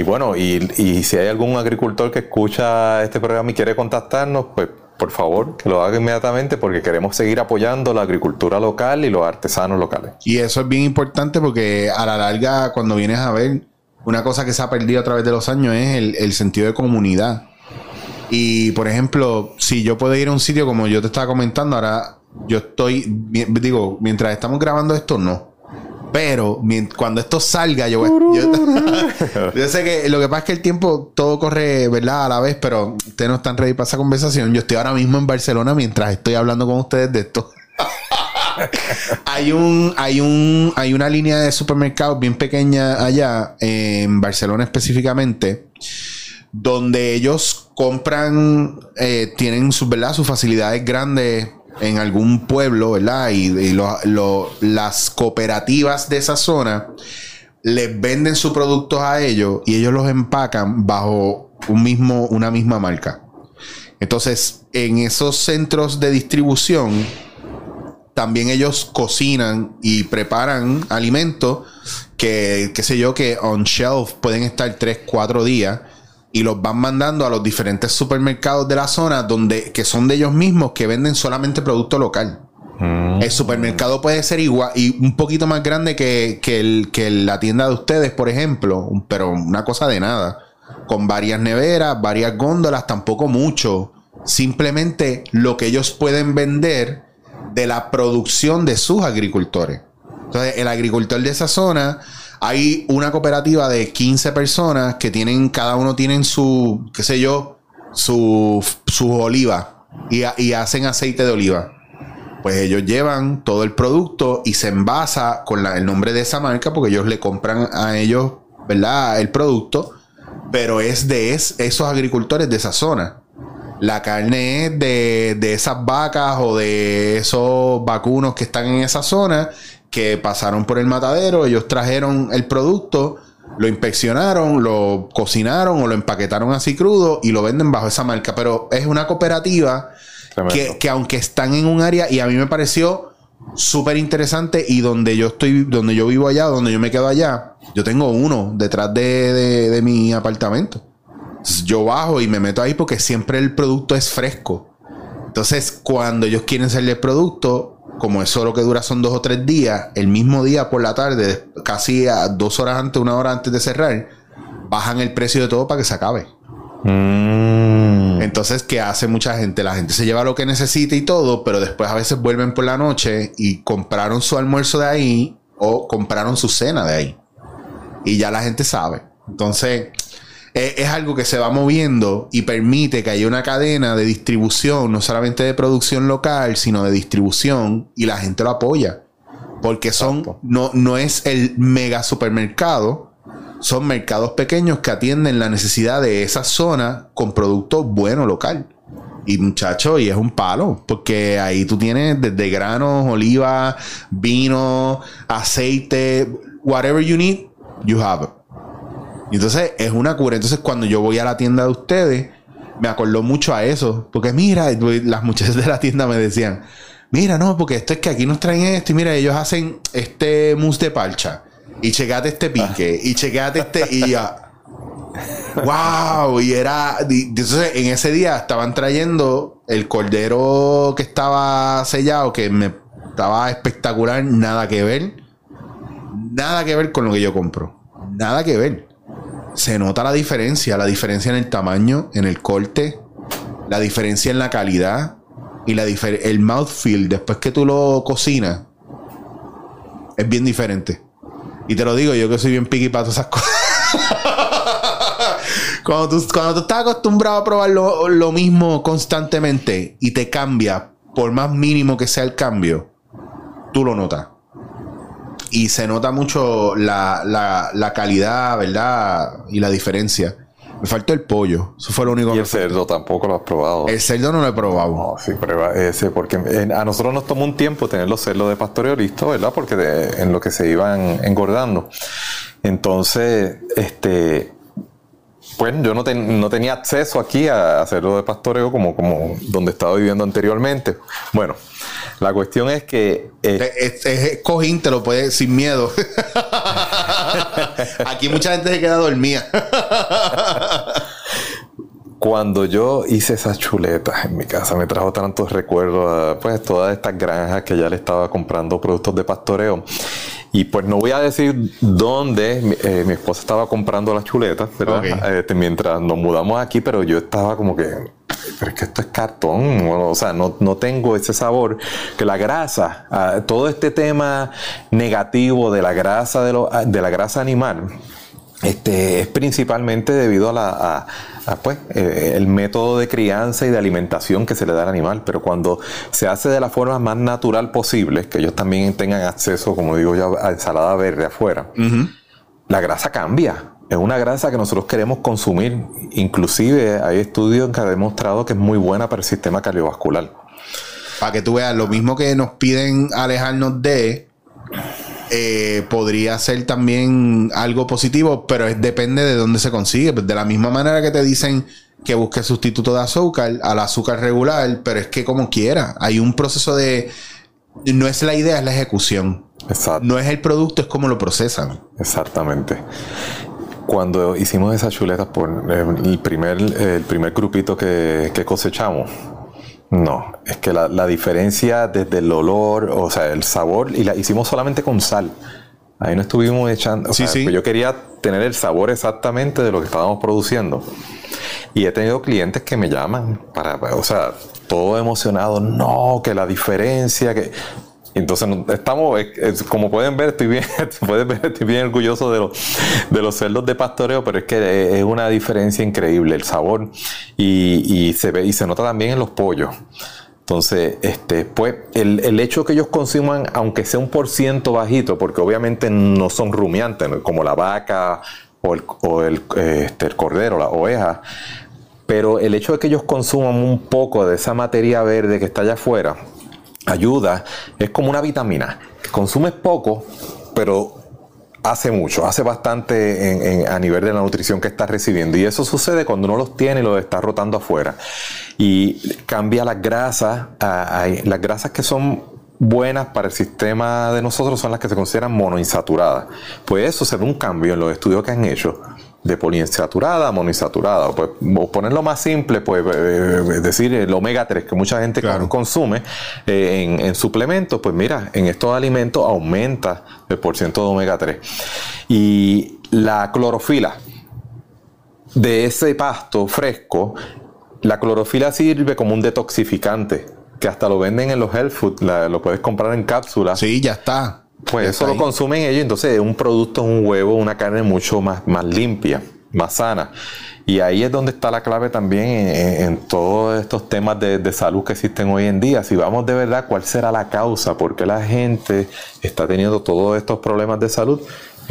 S2: bueno, y, si hay algún agricultor que escucha este programa y quiere contactarnos, pues por favor, que lo haga inmediatamente porque queremos seguir apoyando la agricultura local y los artesanos locales.
S1: Y eso es bien importante porque a la larga, cuando vienes a ver, una cosa que se ha perdido a través de los años es el, el sentido de comunidad. Y por ejemplo, si yo puedo ir a un sitio como yo te estaba comentando, ahora yo estoy, digo, mientras estamos grabando esto, no. Pero cuando esto salga, yo, yo, sé que lo que pasa es que el tiempo todo corre, ¿verdad? A la vez, pero ustedes no están ready para esa conversación. Yo estoy ahora mismo en Barcelona mientras estoy hablando con ustedes de esto. hay un, hay un, hay una línea de supermercados bien pequeña allá, en Barcelona específicamente, donde ellos compran, eh, tienen ¿verdad? sus facilidades grandes en algún pueblo, ¿verdad? Y, las cooperativas de esa zona les venden sus productos a ellos y ellos los empacan bajo un mismo, una misma marca. Entonces, en esos centros de distribución, también ellos cocinan y preparan alimentos que, qué sé yo, que on shelf pueden estar 3, 4 días y los van mandando a los diferentes supermercados de la zona donde que son de ellos mismos que venden solamente producto local. Mm. El supermercado puede ser igual y un poquito más grande que, el, que la tienda de ustedes, por ejemplo, pero una cosa de nada. Con varias neveras, varias góndolas, tampoco mucho. Simplemente lo que ellos pueden vender de la producción de sus agricultores. Entonces, el agricultor de esa zona hay una cooperativa de 15 personas que tienen, cada uno tienen su, qué sé yo, su, su oliva y, hacen aceite de oliva. Pues ellos llevan todo el producto y se envasa con el nombre de esa marca porque ellos le compran a ellos, ¿verdad? El producto, pero es de esos agricultores de esa zona. La carne es de, de esas vacas o de esos vacunos que están en esa zona que pasaron por el matadero, ellos trajeron el producto, lo inspeccionaron, lo cocinaron o lo empaquetaron así crudo y lo venden bajo esa marca. Pero es una cooperativa que, que, aunque están en un área, y a mí me pareció súper interesante, y donde yo estoy, donde yo vivo allá, donde yo me quedo allá, yo tengo uno detrás de, de mi apartamento. yo bajo y me meto ahí porque siempre el producto es fresco. Entonces, cuando ellos quieren hacerle el producto, como eso lo que dura son dos o tres días, el mismo día por la tarde, casi a dos horas antes, una hora antes de cerrar, bajan el precio de todo para que se acabe. Mm. Entonces, ¿qué hace mucha gente? La gente se lleva lo que necesita y todo, pero después a veces vuelven por la noche y compraron su almuerzo de ahí o compraron su cena de ahí. Y ya la gente sabe. Entonces, es, algo que se va moviendo y permite que haya una cadena de distribución, no solamente de producción local, sino de distribución, y la gente lo apoya. Porque son, no, no es el mega supermercado, son mercados pequeños que atienden la necesidad de esa zona con productos buenos local. Y muchacho, y es un palo, porque ahí tú tienes desde granos, oliva, vino, aceite, whatever you need, you have it. Y entonces es una cura. Entonces cuando yo voy a la tienda de ustedes, me acordó mucho a eso. Porque mira, las muchachas de la tienda me decían, mira, no, porque esto es que aquí nos traen esto y mira, ellos hacen este mousse de parcha. Y checate este pique. Y checate este... Y ya... ¡Wow! Y era... Entonces en ese día estaban trayendo el cordero que estaba sellado, que me estaba espectacular, nada que ver. Nada que ver con lo que yo compro. Nada que ver se nota la diferencia, la diferencia en el tamaño, en el corte, la diferencia en la calidad y la el mouthfeel después que tú lo cocinas es bien diferente. Y te lo digo yo que soy bien piqui para todas esas cosas. cuando, tú, cuando tú estás acostumbrado a probar lo, lo mismo constantemente y te cambia, por más mínimo que sea el cambio, tú lo notas y se nota mucho la, la, calidad, ¿verdad? Y la diferencia. Me faltó el pollo. Eso fue lo único
S2: y el cerdo tampoco lo has probado.
S1: El cerdo no lo he probado. No,
S2: sí, prueba ese, porque a nosotros nos tomó un tiempo tener los cerdos de pastoreo listos, ¿verdad? Porque en lo que se iban engordando. Entonces, este, pues yo no, no tenía acceso aquí a, a cerdo de pastoreo como, como donde estaba viviendo anteriormente. Bueno, La cuestión es que.
S1: Eh, es, es, cojín, te lo puedes sin miedo. Aquí mucha gente se queda dormida.
S2: Cuando yo hice esas chuletas en mi casa, me trajo tantos recuerdos, pues todas estas granjas que ya le estaba comprando productos de pastoreo. Y pues no voy a decir dónde mi, eh, esposa estaba comprando las chuletas, ¿verdad? Este, mientras nos mudamos aquí, pero yo estaba como que, pero es que esto es cartón, o sea, no, no tengo ese sabor, que la grasa, ah, todo este tema negativo de la grasa, de, lo, de la grasa animal, este, es principalmente debido a la, pues, eh, el método de crianza y de alimentación que se le da al animal, pero cuando se hace de la forma más natural posible, que ellos también tengan acceso, como digo ya, a ensalada verde afuera, la grasa cambia. Es una grasa que nosotros queremos consumir. Inclusive hay estudios que han demostrado que es muy buena para el sistema cardiovascular.
S1: Para que tú veas, lo mismo que nos piden alejarnos de, eh, podría ser también algo positivo, pero depende de dónde se consigue. De la misma manera que te dicen que busques sustituto de azúcar al azúcar regular, pero es que como quiera, hay un proceso de... No es la idea, es la ejecución. Exacto. No es el producto, es como lo procesan.
S2: Exactamente. Cuando hicimos esas chuletas por eh, el primer, el primer grupito que cosechamos, no, es que la, diferencia desde el olor, o sea, el sabor, y la hicimos solamente con sal. Ahí no estuvimos echando. sí, sí. Yo quería tener el sabor exactamente de lo que estábamos produciendo. Y he tenido clientes que me llaman para, o sea, todo emocionado. No, que la diferencia, que. Entonces estamos, como pueden ver, estoy bien, pueden ver, estoy bien orgulloso de los, de los cerdos de pastoreo, pero es que es una diferencia increíble el sabor y, se ve y se nota también en los pollos. Entonces, este, pues, el, hecho que ellos consuman, aunque sea un por ciento bajito, porque obviamente no son rumiantes, como la vaca o el, o el, este, el cordero, la oveja, pero el hecho de que ellos consuman un poco de esa materia verde que está allá afuera, ayuda, es como una vitamina. Consumes poco, pero hace mucho, hace bastante a nivel de la nutrición que estás recibiendo. Y eso sucede cuando uno los tiene y los está rotando afuera. Y cambia las grasas, las grasas que son buenas para el sistema de nosotros son las que se consideran monoinsaturadas. Pues eso se ve un cambio en los estudios que han hecho de poliinsaturada a monoinsaturada. Pues, ponerlo más simple, pues eh, es decir, el omega 3 que mucha gente consume eh, en, suplementos, pues mira, en estos alimentos aumenta el porcentaje de omega 3. Y la clorofila de ese pasto fresco, la clorofila sirve como un detoxificante, que hasta lo venden en los health food, lo puedes comprar en cápsulas.
S1: Sí, ya está.
S2: Pues eso lo consumen ellos, entonces es un producto, un huevo, una carne mucho más, más limpia, más sana. Y ahí es donde está la clave también en, todos estos temas de, salud que existen hoy en día. Si vamos de verdad, ¿cuál será la causa? ¿Por qué la gente está teniendo todos estos problemas de salud?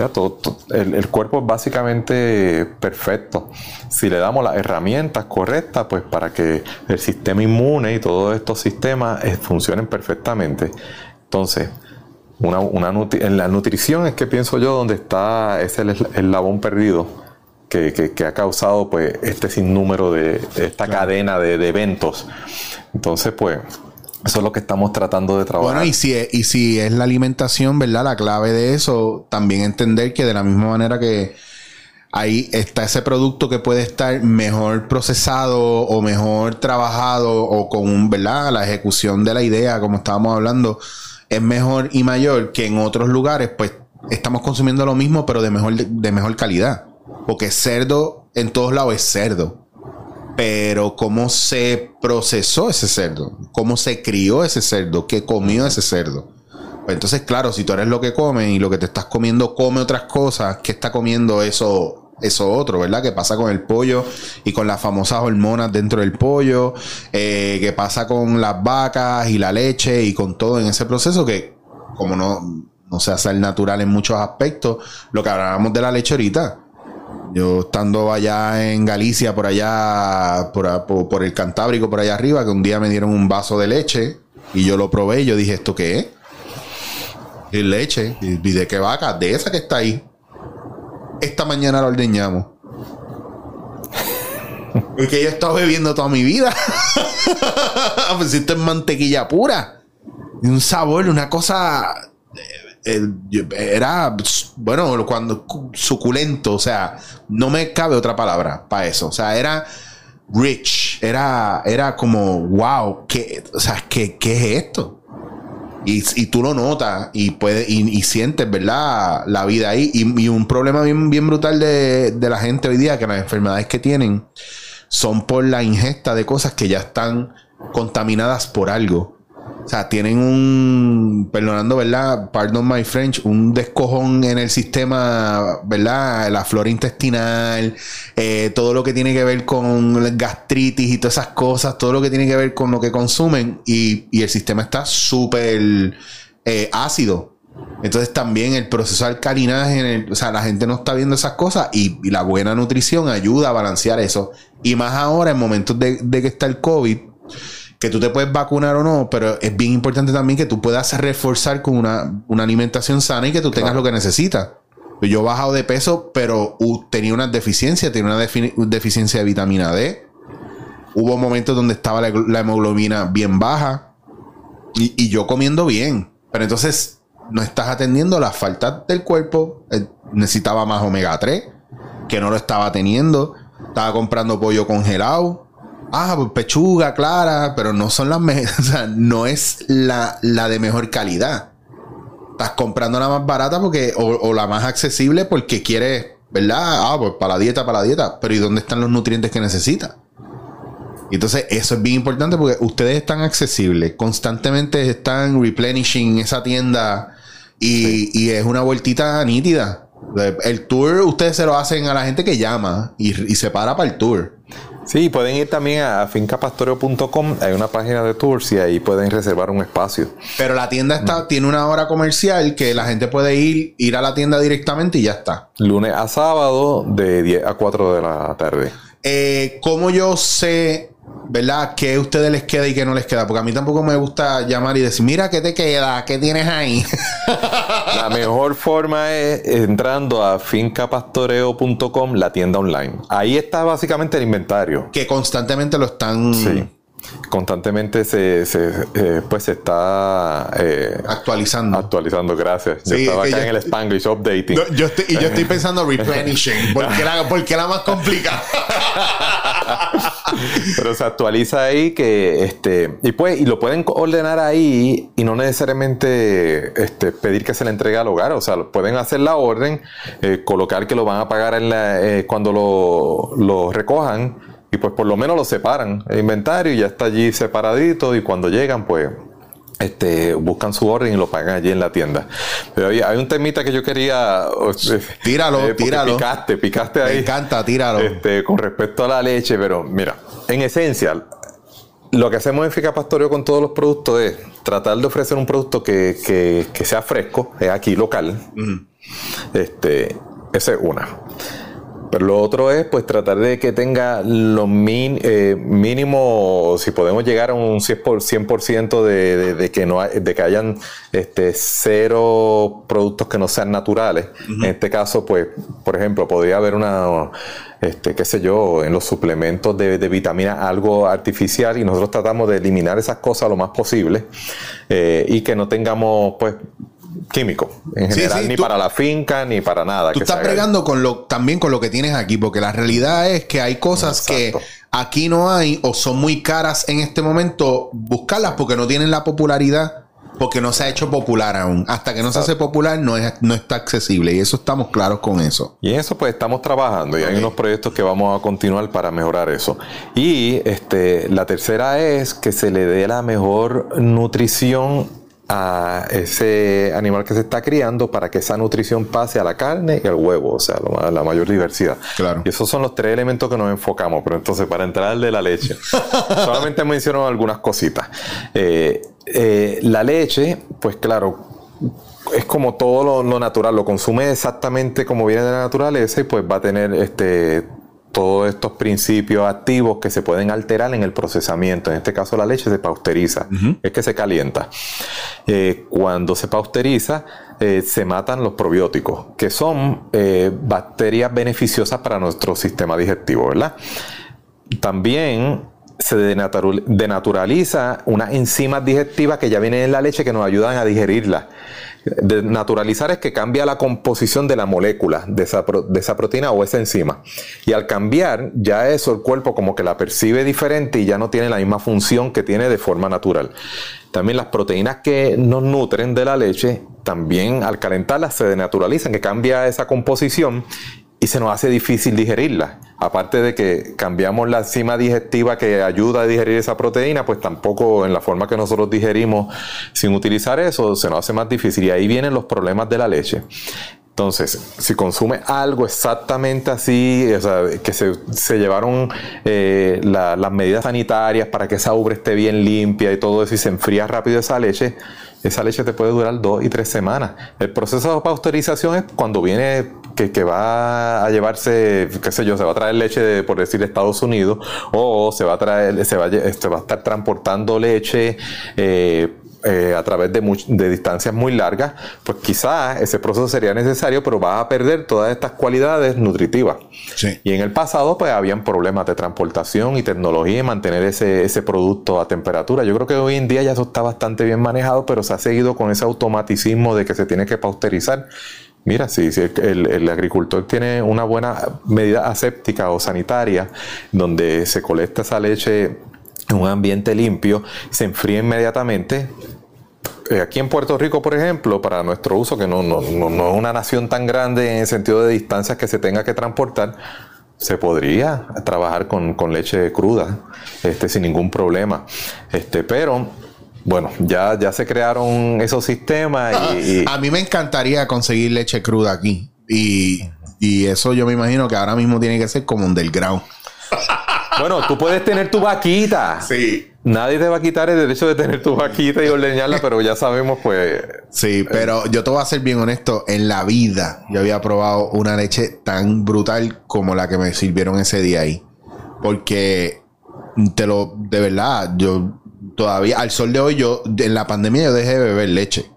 S2: todo, el, cuerpo es básicamente perfecto. Si le damos las herramientas correctas, pues para que el sistema inmune y todos estos sistemas eh, funcionen perfectamente. Entonces, una, una en la nutrición es que pienso yo donde está ese el eslabón perdido que, que, ha causado pues este sinnúmero de, esta cadena de, eventos. Entonces, pues, eso es lo que estamos tratando de trabajar. Bueno,
S1: y si, es, y si es la alimentación, ¿verdad? La clave de eso, también entender que de la misma manera que ahí está ese producto que puede estar mejor procesado o mejor trabajado o con, ¿verdad? La ejecución de la idea, como estábamos hablando es mejor y mayor que en otros lugares, pues estamos consumiendo lo mismo, pero de mejor, de mejor calidad. Porque cerdo en todos lados es cerdo. Pero cómo se procesó ese cerdo, cómo se crió ese cerdo, qué comió ese cerdo. Pues entonces, claro, si tú eres lo que comes y lo que te estás comiendo come otras cosas, ¿qué está comiendo eso eso otro, ¿verdad? Que pasa con el pollo y con las famosas hormonas dentro del pollo, eh, que pasa con las vacas y la leche y con todo en ese proceso que como no, no se hace el natural en muchos aspectos, lo que hablábamos de la leche ahorita. Yo estando allá en Galicia, por allá, por, el Cantábrico, por allá arriba, que un día me dieron un vaso de leche y yo lo probé y yo dije, ¿esto qué es? Y leche. ¿Y de qué vaca? De esa que está ahí esta mañana lo ordeñamos. Porque yo he estado bebiendo toda mi vida. pues esto es mantequilla pura. un sabor, una cosa. eh, eh, era, bueno, cuando suculento, o sea, no me cabe otra palabra para eso. O sea, era rich, era, era como, wow, ¿qué, o sea, ¿qué, qué es esto? Y, tú lo notas y, puedes, y, sientes, ¿verdad? La vida ahí. Y, un problema bien, bien brutal de, de la gente hoy día, que las enfermedades que tienen son por la ingesta de cosas que ya están contaminadas por algo. O sea, tienen un, perdonando, ¿verdad? Pardon my French, un descojón en el sistema, ¿verdad? La flora intestinal, eh, todo lo que tiene que ver con gastritis y todas esas cosas, todo lo que tiene que ver con lo que consumen y, y el sistema está súper eh, ácido. Entonces también el proceso de alcalinaje, o sea, la gente no está viendo esas cosas y, y la buena nutrición ayuda a balancear eso. Y más ahora en momentos de, de que está el COVID, que tú te puedes vacunar o no, pero es bien importante también que tú puedas reforzar con una, una alimentación sana y que tú tengas lo que necesitas. Yo he bajado de peso, pero uh, tenía una deficiencia, tenía una defi- deficiencia de vitamina D. Hubo momentos donde estaba la, la hemoglobina bien baja y, y yo comiendo bien. Pero entonces no estás atendiendo las faltas del cuerpo. Eh, necesitaba más omega 3, que no lo estaba teniendo. Estaba comprando pollo congelado. Ah, pues pechuga clara, pero no son las mejores. O sea, no es la, la de mejor calidad. Estás comprando la más barata porque, o, o la más accesible porque quieres, ¿verdad? Ah, pues para la dieta, para la dieta. Pero ¿y dónde están los nutrientes que necesitas? Entonces eso es bien importante porque ustedes están accesibles, constantemente están replenishing esa tienda y, y es una vueltita nítida. El tour ustedes se lo hacen a la gente que llama y, y se para para el tour.
S2: Sí, pueden ir también a fincapastoreo.com, hay una página de tours y ahí pueden reservar un espacio.
S1: Pero la tienda está, tiene una hora comercial que la gente puede ir, ir a la tienda directamente y ya está.
S2: Lunes a sábado de 10 a 4 de la tarde.
S1: Eh, ¿Cómo yo sé, verdad, qué a ustedes les queda y qué no les queda? Porque a mí tampoco me gusta llamar y decir, mira, ¿qué te queda? ¿Qué tienes ahí?
S2: La mejor forma es entrando a fincapastoreo.com, la tienda online. Ahí está básicamente el inventario.
S1: que constantemente lo están
S2: Sí. Constantemente se, se, eh, pues se está eh,
S1: actualizando.
S2: actualizando. Gracias. Yo
S1: Sí,
S2: estaba
S1: es que
S2: acá
S1: yo-
S2: en el Spanglish updating.
S1: No, yo estoy, y yo estoy pensando replenishing, porque era, porque era más complicado.
S2: Pero se actualiza ahí que este y pues y lo pueden ordenar ahí y no necesariamente este, pedir que se le entregue al hogar, o sea, pueden hacer la orden, eh, colocar que lo van a pagar en la, eh, cuando lo, lo recojan y pues por lo menos lo separan. El inventario y ya está allí separadito y cuando llegan pues este, buscan su orden y lo pagan allí en la tienda. Pero hay, hay un temita que yo quería... eh,
S1: Tíralo,
S2: porque
S1: tíralo.
S2: Picaste, picaste ahí.
S1: Me encanta, tíralo.
S2: Este, con respecto a la leche, pero mira, en esencia, lo que hacemos en Fica Pastoreo con todos los productos es tratar de ofrecer un producto que, que- que sea fresco, es aquí local. Este, esa es una. Pero lo otro es pues tratar de que tenga lo min- eh, mínimo, si podemos llegar a un 100%, por- 100% de, de, de que no hay- de que hayan este, cero productos que no sean naturales. En este caso, pues, por ejemplo, podría haber una, este, qué sé yo, en los suplementos de, de vitamina algo artificial y nosotros tratamos de eliminar esas cosas lo más posible eh, y que no tengamos, pues, químico en general,
S1: sí,
S2: ni
S1: tú-
S2: para la finca ni para nada.
S1: Tú
S2: que
S1: estás bregando con lo, también con lo que tienes aquí, porque la realidad es que hay cosas
S2: Exacto.
S1: que aquí no hay o son muy caras en este momento buscarlas porque no tienen la popularidad, porque no se ha hecho popular aún. Hasta que no se hace popular no, es, no está accesible y eso estamos claros con eso.
S2: Y en eso pues estamos trabajando y hay unos proyectos que vamos a continuar para mejorar eso. Y este, la tercera es que se le dé la mejor nutrición a ese animal que se está criando para que esa nutrición pase a la carne y al huevo, o sea, lo la mayor diversidad.
S1: Claro.
S2: Y esos son los tres elementos que nos enfocamos. Pero entonces, para entrar al de la leche, solamente menciono algunas cositas. Eh, eh, la leche, pues claro, es como todo lo, lo natural, lo consume exactamente como viene de la naturaleza y pues va a tener este todos estos principios activos que se pueden alterar en el procesamiento. En este caso la leche se pasteuriza, es que se calienta. Eh, cuando se pasteuriza, eh, se matan los probióticos, que son eh, bacterias beneficiosas para nuestro sistema digestivo, ¿verdad? También se denaturaliza unas enzimas digestivas que ya vienen en la leche que nos ayudan a digerirla. De naturalizar es que cambia la composición de la molécula de esa, de esa proteína o esa enzima. Y al cambiar, ya eso el cuerpo como que la percibe diferente y ya no tiene la misma función que tiene de forma natural. También las proteínas que nos nutren de la leche, también al calentarlas se denaturalizan, que cambia esa composición y se nos hace difícil digerirla. Aparte de que cambiamos la enzima digestiva que ayuda a digerir esa proteína, pues tampoco en la forma que nosotros digerimos sin utilizar eso se nos hace más difícil. Y ahí vienen los problemas de la leche. Entonces, si consume algo exactamente así, o sea, que se, llevaron eh, las medidas sanitarias para que esa ubre esté bien limpia y todo eso y se enfría rápido esa leche, esa leche te puede durar dos y tres semanas. El proceso de pasteurización es cuando viene que, va a llevarse, qué sé yo, se va a traer leche de, por decir, Estados Unidos, o se va a traer, se va, se va a estar transportando leche eh, eh, a través de, de, distancias muy largas, pues quizás ese proceso sería necesario, pero va a perder todas estas cualidades nutritivas. Y en el pasado, pues habían problemas de transportación y tecnología y mantener ese, ese producto a temperatura. Yo creo que hoy en día ya eso está bastante bien manejado, pero se ha seguido con ese automaticismo de que se tiene que pausterizar. Mira, si, el, el, agricultor tiene una buena medida aséptica o sanitaria, donde se colecta esa leche en un ambiente limpio, se enfría inmediatamente. Eh, aquí en Puerto Rico, por ejemplo, para nuestro uso, que no, no, no, es una nación tan grande en el sentido de distancias que se tenga que transportar, se podría trabajar con, leche cruda este, sin ningún problema. Este, pero bueno, ya, ya se crearon esos sistemas y,
S1: A mí me encantaría conseguir leche cruda aquí. Y, y, eso yo me imagino que ahora mismo tiene que ser como un del underground.
S2: Bueno, tú puedes tener tu vaquita.
S1: Sí.
S2: Nadie te va a quitar el derecho de tener tu vaquita y ordeñarla, pero ya sabemos, pues.
S1: Sí, pero yo te voy a ser bien honesto. En la vida yo había probado una leche tan brutal como la que me sirvieron ese día ahí. Porque te lo, de verdad, yo todavía, al sol de hoy, yo, en la pandemia yo dejé de beber leche.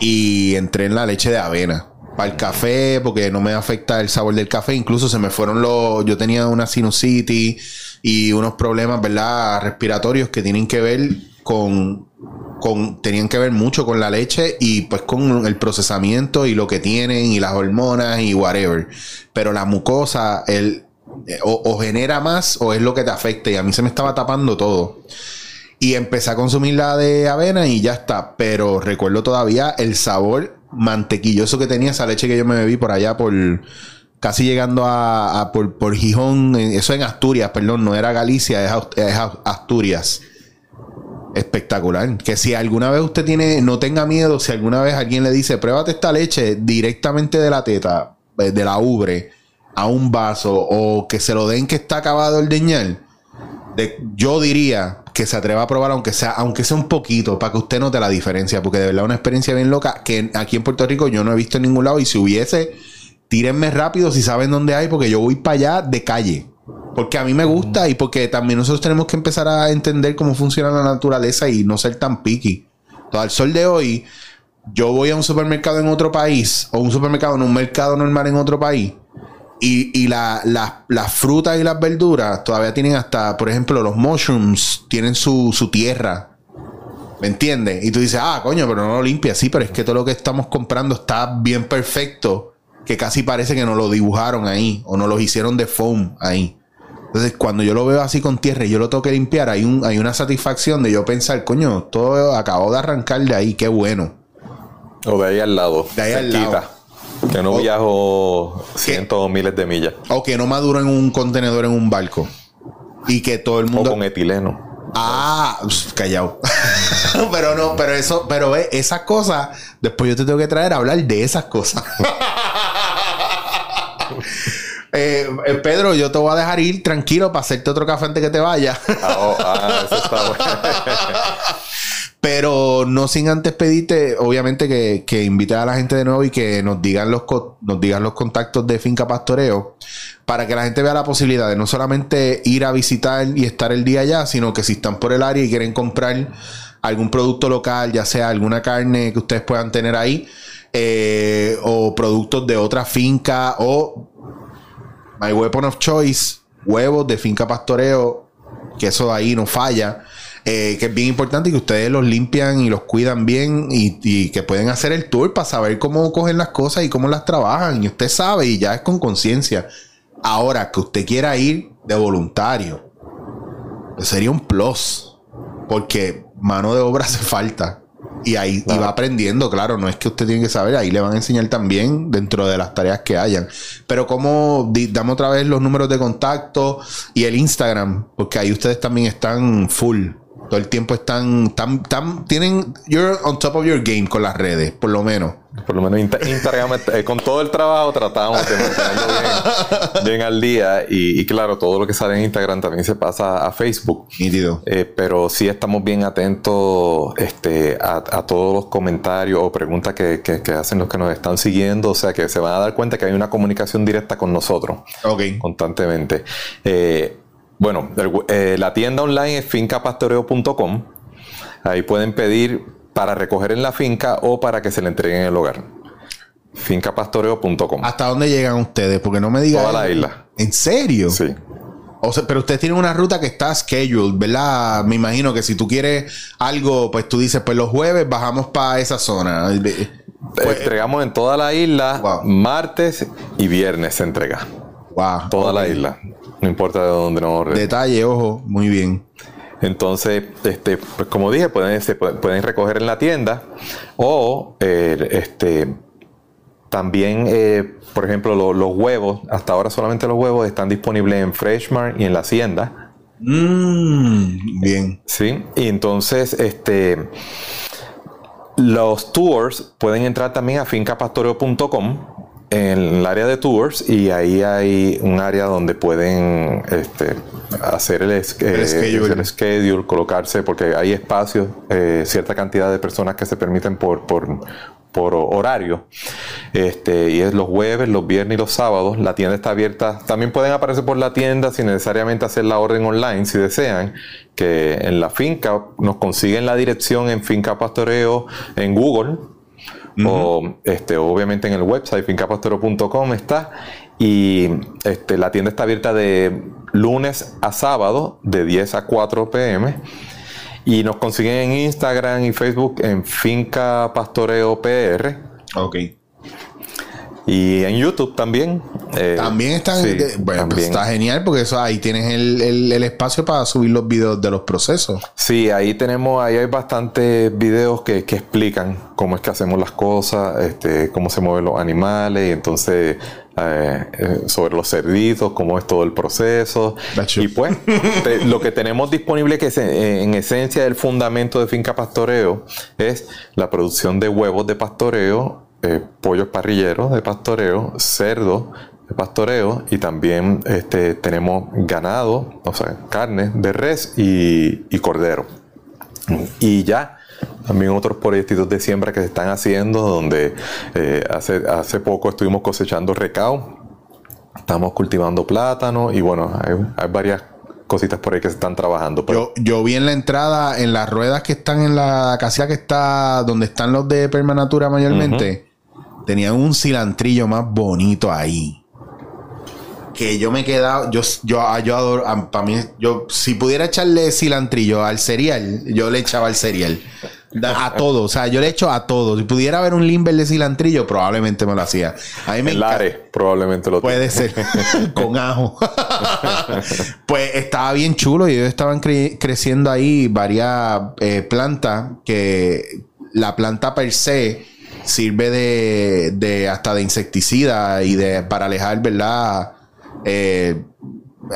S1: Y entré en la leche de avena para el café, porque no me afecta el sabor del café. Incluso se me fueron los. Yo tenía una sinusitis y unos problemas, ¿verdad? Respiratorios que tienen que ver con. con tenían que ver mucho con la leche y pues con el procesamiento y lo que tienen y las hormonas y whatever. Pero la mucosa, el, o, o genera más o es lo que te afecta. Y a mí se me estaba tapando todo. Y empecé a consumir la de avena y ya está. Pero recuerdo todavía el sabor mantequilloso que tenía esa leche que yo me bebí por allá por casi llegando a, por, por, Gijón, eso en Asturias, perdón, no era Galicia, es, Asturias. Espectacular. Que si alguna vez usted tiene, no tenga miedo, si alguna vez alguien le dice, pruébate esta leche directamente de la teta, eh, de la ubre, a un vaso, o que se lo den que está acabado el deñal, yo diría que se atreva a probar, aunque sea, aunque sea un poquito, para que usted note la diferencia, porque de verdad una experiencia bien loca que aquí en Puerto Rico yo no he visto en ningún lado y si hubiese, tírenme rápido si saben dónde hay, porque yo voy para allá de calle. Porque a mí me gusta y porque también nosotros tenemos que empezar a entender cómo funciona la naturaleza y no ser tan picky. Todo al sol de hoy, yo voy a un supermercado en otro país o un supermercado en un mercado normal en otro país y, las frutas y las verduras todavía tienen hasta, por ejemplo, los mushrooms tienen su, tierra. ¿Me entiendes? Y tú dices, ah, coño, pero no lo limpia. Sí, pero es que todo lo que estamos comprando está bien perfecto. Que casi parece que no lo dibujaron ahí. O no lo hicieron de foam ahí. Entonces, cuando yo lo veo así con tierra y yo lo tengo que limpiar, hay, un, hay una satisfacción de yo pensar, coño, todo acabó de arrancar de ahí, qué bueno.
S2: O de ahí al lado.
S1: De ahí al lado.
S2: Que no viajo cientos o miles de millas.
S1: O que no maduro en un contenedor en un barco. Y que todo el mundo.
S2: O con etileno.
S1: Ah, callado. pero no, pero eso, pero ve, esas cosas, después yo te tengo que traer a hablar de esas cosas. Eh, eh, Pedro, yo te voy a dejar ir tranquilo para hacerte otro café antes que te vaya. ah, oh, ah eso está bueno. Pero no sin antes pedirte, obviamente, que, que invite a la gente de nuevo y que nos digan los nos digan los contactos de Finca Pastoreo para que la gente vea la posibilidad de no solamente ir a visitar y estar el día allá, sino que si están por el área y quieren comprar algún producto local, ya sea alguna carne que ustedes puedan tener ahí, eh, o productos de otra finca, o My Weapon of Choice, huevos de finca pastoreo, que eso ahí no falla. Eh, que es bien importante y que ustedes los limpian y los cuidan bien y, y que pueden hacer el tour para saber cómo cogen las cosas y cómo las trabajan. Y usted sabe y ya es con conciencia. Ahora, que usted quiera ir de voluntario, pues sería un plus. Porque mano de obra hace falta. Y ahí y va aprendiendo, claro, no es que usted tiene que saber, ahí le van a enseñar también dentro de las tareas que hayan. Pero como damos otra vez los números de contacto y el Instagram, porque ahí ustedes también están full. Todo el tiempo están, tan, tan, tienen, you're on top of your game con las redes, por lo menos.
S2: Por lo menos Instagram, eh, con todo el trabajo tratamos de mantenerlo bien, al día. Y, claro, todo lo que sale en Instagram también se pasa a Facebook. Eh, pero sí estamos bien atentos este, a, todos los comentarios o preguntas que, hacen los que nos están siguiendo. O sea, que se van a dar cuenta que hay una comunicación directa con nosotros. Constantemente. Eh, bueno, eh, la tienda online es fincapastoreo.com. Ahí pueden pedir para recoger en la finca o para que se le entreguen en el hogar. Fincapastoreo.com.
S1: ¿Hasta dónde llegan ustedes? Porque no me digan.
S2: Toda la isla.
S1: ¿En serio?
S2: Sí.
S1: O sea, pero ustedes tienen una ruta que está scheduled, ¿verdad? Me imagino que si tú quieres algo, pues tú dices, pues los jueves bajamos para esa zona.
S2: Pues, entregamos en toda la isla, martes y viernes se entrega.
S1: Wow.
S2: Toda la isla. No importa de dónde nos
S1: Detalle, ojo, muy bien.
S2: Entonces, este, pues como dije, pueden, pueden recoger en la tienda o eh, este, también, eh, por ejemplo, los huevos, hasta ahora solamente los huevos están disponibles en Freshmart y en la Hacienda.
S1: Mm, bien.
S2: Sí, y entonces, este, los tours pueden entrar también a fincapastoreo.com en el área de tours y ahí hay un área donde pueden este, hacer el, eh, schedule. colocarse, porque hay espacios, eh, cierta cantidad de personas que se permiten por, por, horario. Este, y es los jueves, los viernes y los sábados. La tienda está abierta. También pueden aparecer por la tienda sin necesariamente hacer la orden online si desean. Que en la finca nos consiguen la dirección en Finca Pastoreo en Google o este, obviamente en el website fincapastero.com está. Y este, la tienda está abierta de lunes a sábado de 10 a 4 pm. Y nos consiguen en Instagram y Facebook en Finca Pastoreo PR.
S1: Ok.
S2: Y en YouTube también.
S1: Eh, también están. bueno, pues está genial porque eso ahí tienes el, espacio para subir los videos de los procesos.
S2: Sí, ahí tenemos, ahí hay bastantes videos que, explican cómo es que hacemos las cosas, este, cómo se mueven los animales, y entonces eh, eh, sobre los cerditos, cómo es todo el proceso. Y pues, lo que tenemos disponible, que es en esencia el fundamento de finca pastoreo, es la producción de huevos de pastoreo eh, pollos parrilleros de pastoreo, cerdo de pastoreo y también este, tenemos ganado, o sea, carne de res y, cordero. Y ya también otros proyectos de siembra que se están haciendo, donde eh, hace, hace poco estuvimos cosechando recao, estamos cultivando plátano y bueno, hay, varias cositas por ahí que se están trabajando.
S1: Yo, yo, vi en la entrada, en las ruedas que están en la casilla que está, donde están los de Permanatura mayormente, tenían un cilantrillo más bonito ahí. Que yo me he quedado, yo, yo, ah, yo adoro, para mí, yo, si pudiera echarle cilantrillo al cereal, yo le echaba al cereal. A todo, o sea, yo le echo a todo. Si pudiera haber un limber de cilantrillo, probablemente me lo hacía. A mí me
S2: El probablemente lo
S1: Puede ser, con ajo. pues estaba bien chulo y ellos estaban creciendo ahí varias eh, plantas que la planta per se sirve de, de hasta de insecticida y de para alejar, ¿verdad? Eh,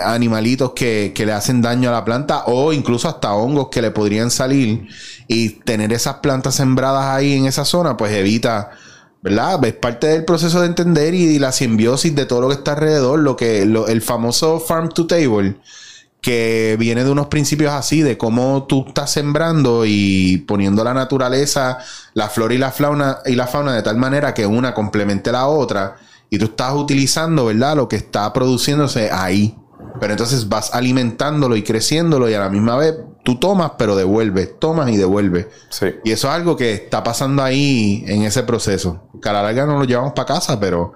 S1: animalitos que, que, le hacen daño a la planta o incluso hasta hongos que le podrían salir y tener esas plantas sembradas ahí en esa zona pues evita ¿verdad? Es parte del proceso de entender y, la simbiosis de todo lo que está alrededor, lo que el famoso farm to table que viene de unos principios así, de cómo tú estás sembrando y poniendo la naturaleza, la flora y la fauna, y la fauna de tal manera que una complemente la otra, y tú estás utilizando, ¿verdad? Lo que está produciéndose ahí. Pero entonces vas alimentándolo y creciéndolo y a la misma vez tú tomas, pero devuelves, tomas y devuelves. Y eso es algo que está pasando ahí en ese proceso. Que a la larga no lo llevamos para casa, pero...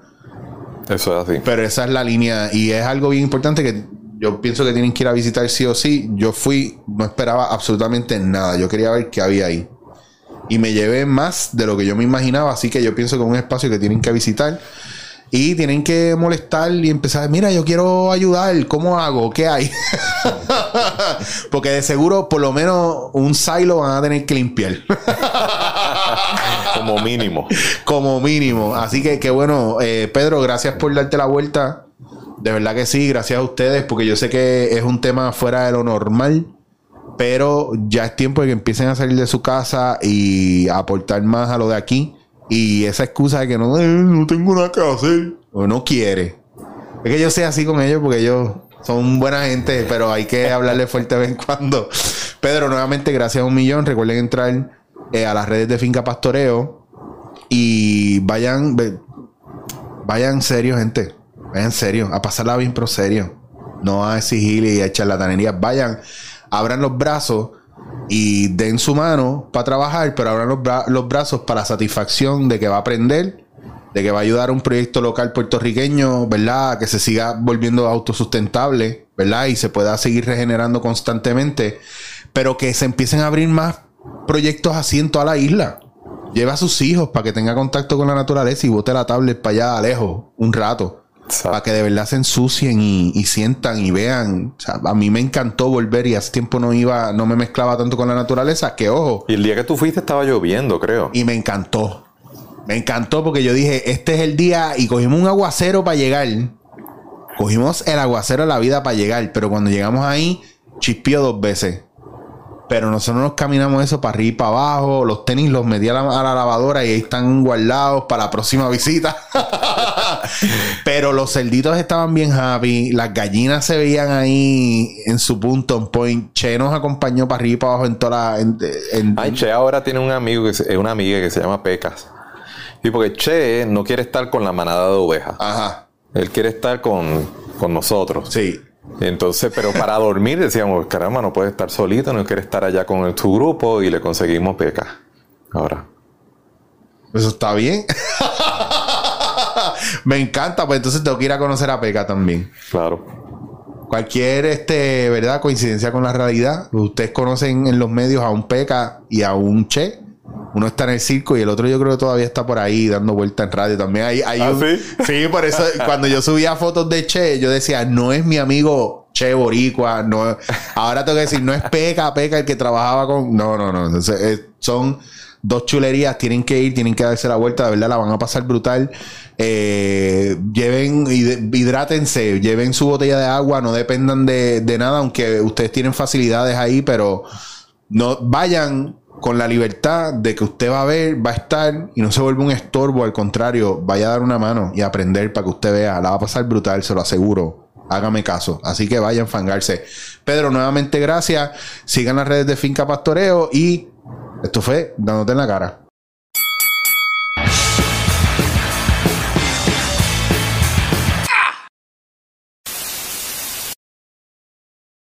S2: Eso es así.
S1: Pero esa es la línea y es algo bien importante que Yo pienso que tienen que ir a visitar sí o sí. Yo fui, no esperaba absolutamente nada. Yo quería ver qué había ahí. Y me llevé más de lo que yo me imaginaba. Así que yo pienso que es un espacio que tienen que visitar. Y tienen que molestar y empezar, mira, yo quiero ayudar, ¿cómo hago? ¿Qué hay? Porque de seguro, por lo menos, un silo van a tener que limpiar.
S2: Como mínimo.
S1: Como mínimo. Así que, qué bueno, eh, Pedro, gracias por darte la vuelta. De verdad que sí, gracias a ustedes, porque yo sé que es un tema fuera de lo normal, pero ya es tiempo de que empiecen a salir de su casa y a aportar más a lo de aquí. Y esa excusa de que no, eh, no tengo nada que hacer, o no quiere. Es que yo sé así con ellos porque ellos son buena gente, pero hay que hablarle fuerte vez en cuando. Pedro, nuevamente, gracias a un millón. Recuerden entrar eh, a las redes de Finca Pastoreo y vayan, vayan serio, gente. Vayan serio, a pasarla bien, pero serio. No a exigir y a echar la tanería. Vayan, abran los brazos y den su mano para trabajar, pero abran los, bra- los brazos para la satisfacción de que va a aprender, de que va a ayudar a un proyecto local puertorriqueño, ¿verdad? Que se siga volviendo autosustentable, ¿verdad? Y se pueda seguir regenerando constantemente, pero que se empiecen a abrir más proyectos así en toda la isla. Lleva a sus hijos para que tenga contacto con la naturaleza y bote la tablet para allá lejos un rato.
S2: Exacto.
S1: Para que de verdad se ensucien y, y sientan y vean. O sea, a mí me encantó volver y hace tiempo no iba, no me mezclaba tanto con la naturaleza, que ojo.
S2: Y el día que tú fuiste estaba lloviendo, creo.
S1: Y me encantó. Me encantó porque yo dije, este es el día y cogimos un aguacero para llegar. Cogimos el aguacero de la vida para llegar, pero cuando llegamos ahí, chispió dos veces. Pero nosotros nos caminamos eso para arriba y para abajo. Los tenis los metí a la, a la lavadora y ahí están guardados para la próxima visita. Pero los cerditos estaban bien happy. Las gallinas se veían ahí en su punto on point. Che nos acompañó para arriba y para abajo en toda la. en- en-
S2: Ay, Che ahora tiene un amigo, que se- una amiga que se llama Pecas. Y porque Che no quiere estar con la manada de ovejas.
S1: Ajá.
S2: Él quiere estar con, con nosotros.
S1: Sí.
S2: Entonces, pero para dormir decíamos, caramba, no puede estar solito, no quiere estar allá con su grupo y le conseguimos Pecas. Ahora.
S1: Eso está bien. Me encanta, pues entonces tengo que ir a conocer a Peca también.
S2: Claro.
S1: Cualquier, este, ¿verdad? Coincidencia con la realidad. Ustedes conocen en los medios a un Peca y a un Che. Uno está en el circo y el otro yo creo que todavía está por ahí dando vuelta en radio. También hay, hay
S2: ¿Ah,
S1: un-
S2: sí?
S1: Sí, por eso cuando yo subía fotos de Che, yo decía, no es mi amigo Che Boricua. No, ahora tengo que decir, no es Peca, Peca el que trabajaba con... No, no, no. Entonces, eh, son dos chulerías. Tienen que ir, tienen que darse la vuelta. De verdad, la van a pasar brutal. Eh, lleven, hid- hidrátense, lleven su botella de agua. No dependan de, de nada, aunque ustedes tienen facilidades ahí, pero no vayan con la libertad de que usted va a ver, va a estar y no se vuelve un estorbo, al contrario, vaya a dar una mano y aprender para que usted vea, la va a pasar brutal, se lo aseguro. Hágame caso. Así que vayan a fangarse. Pedro, nuevamente gracias. Sigan las redes de Finca Pastoreo y esto fue dándote en la cara.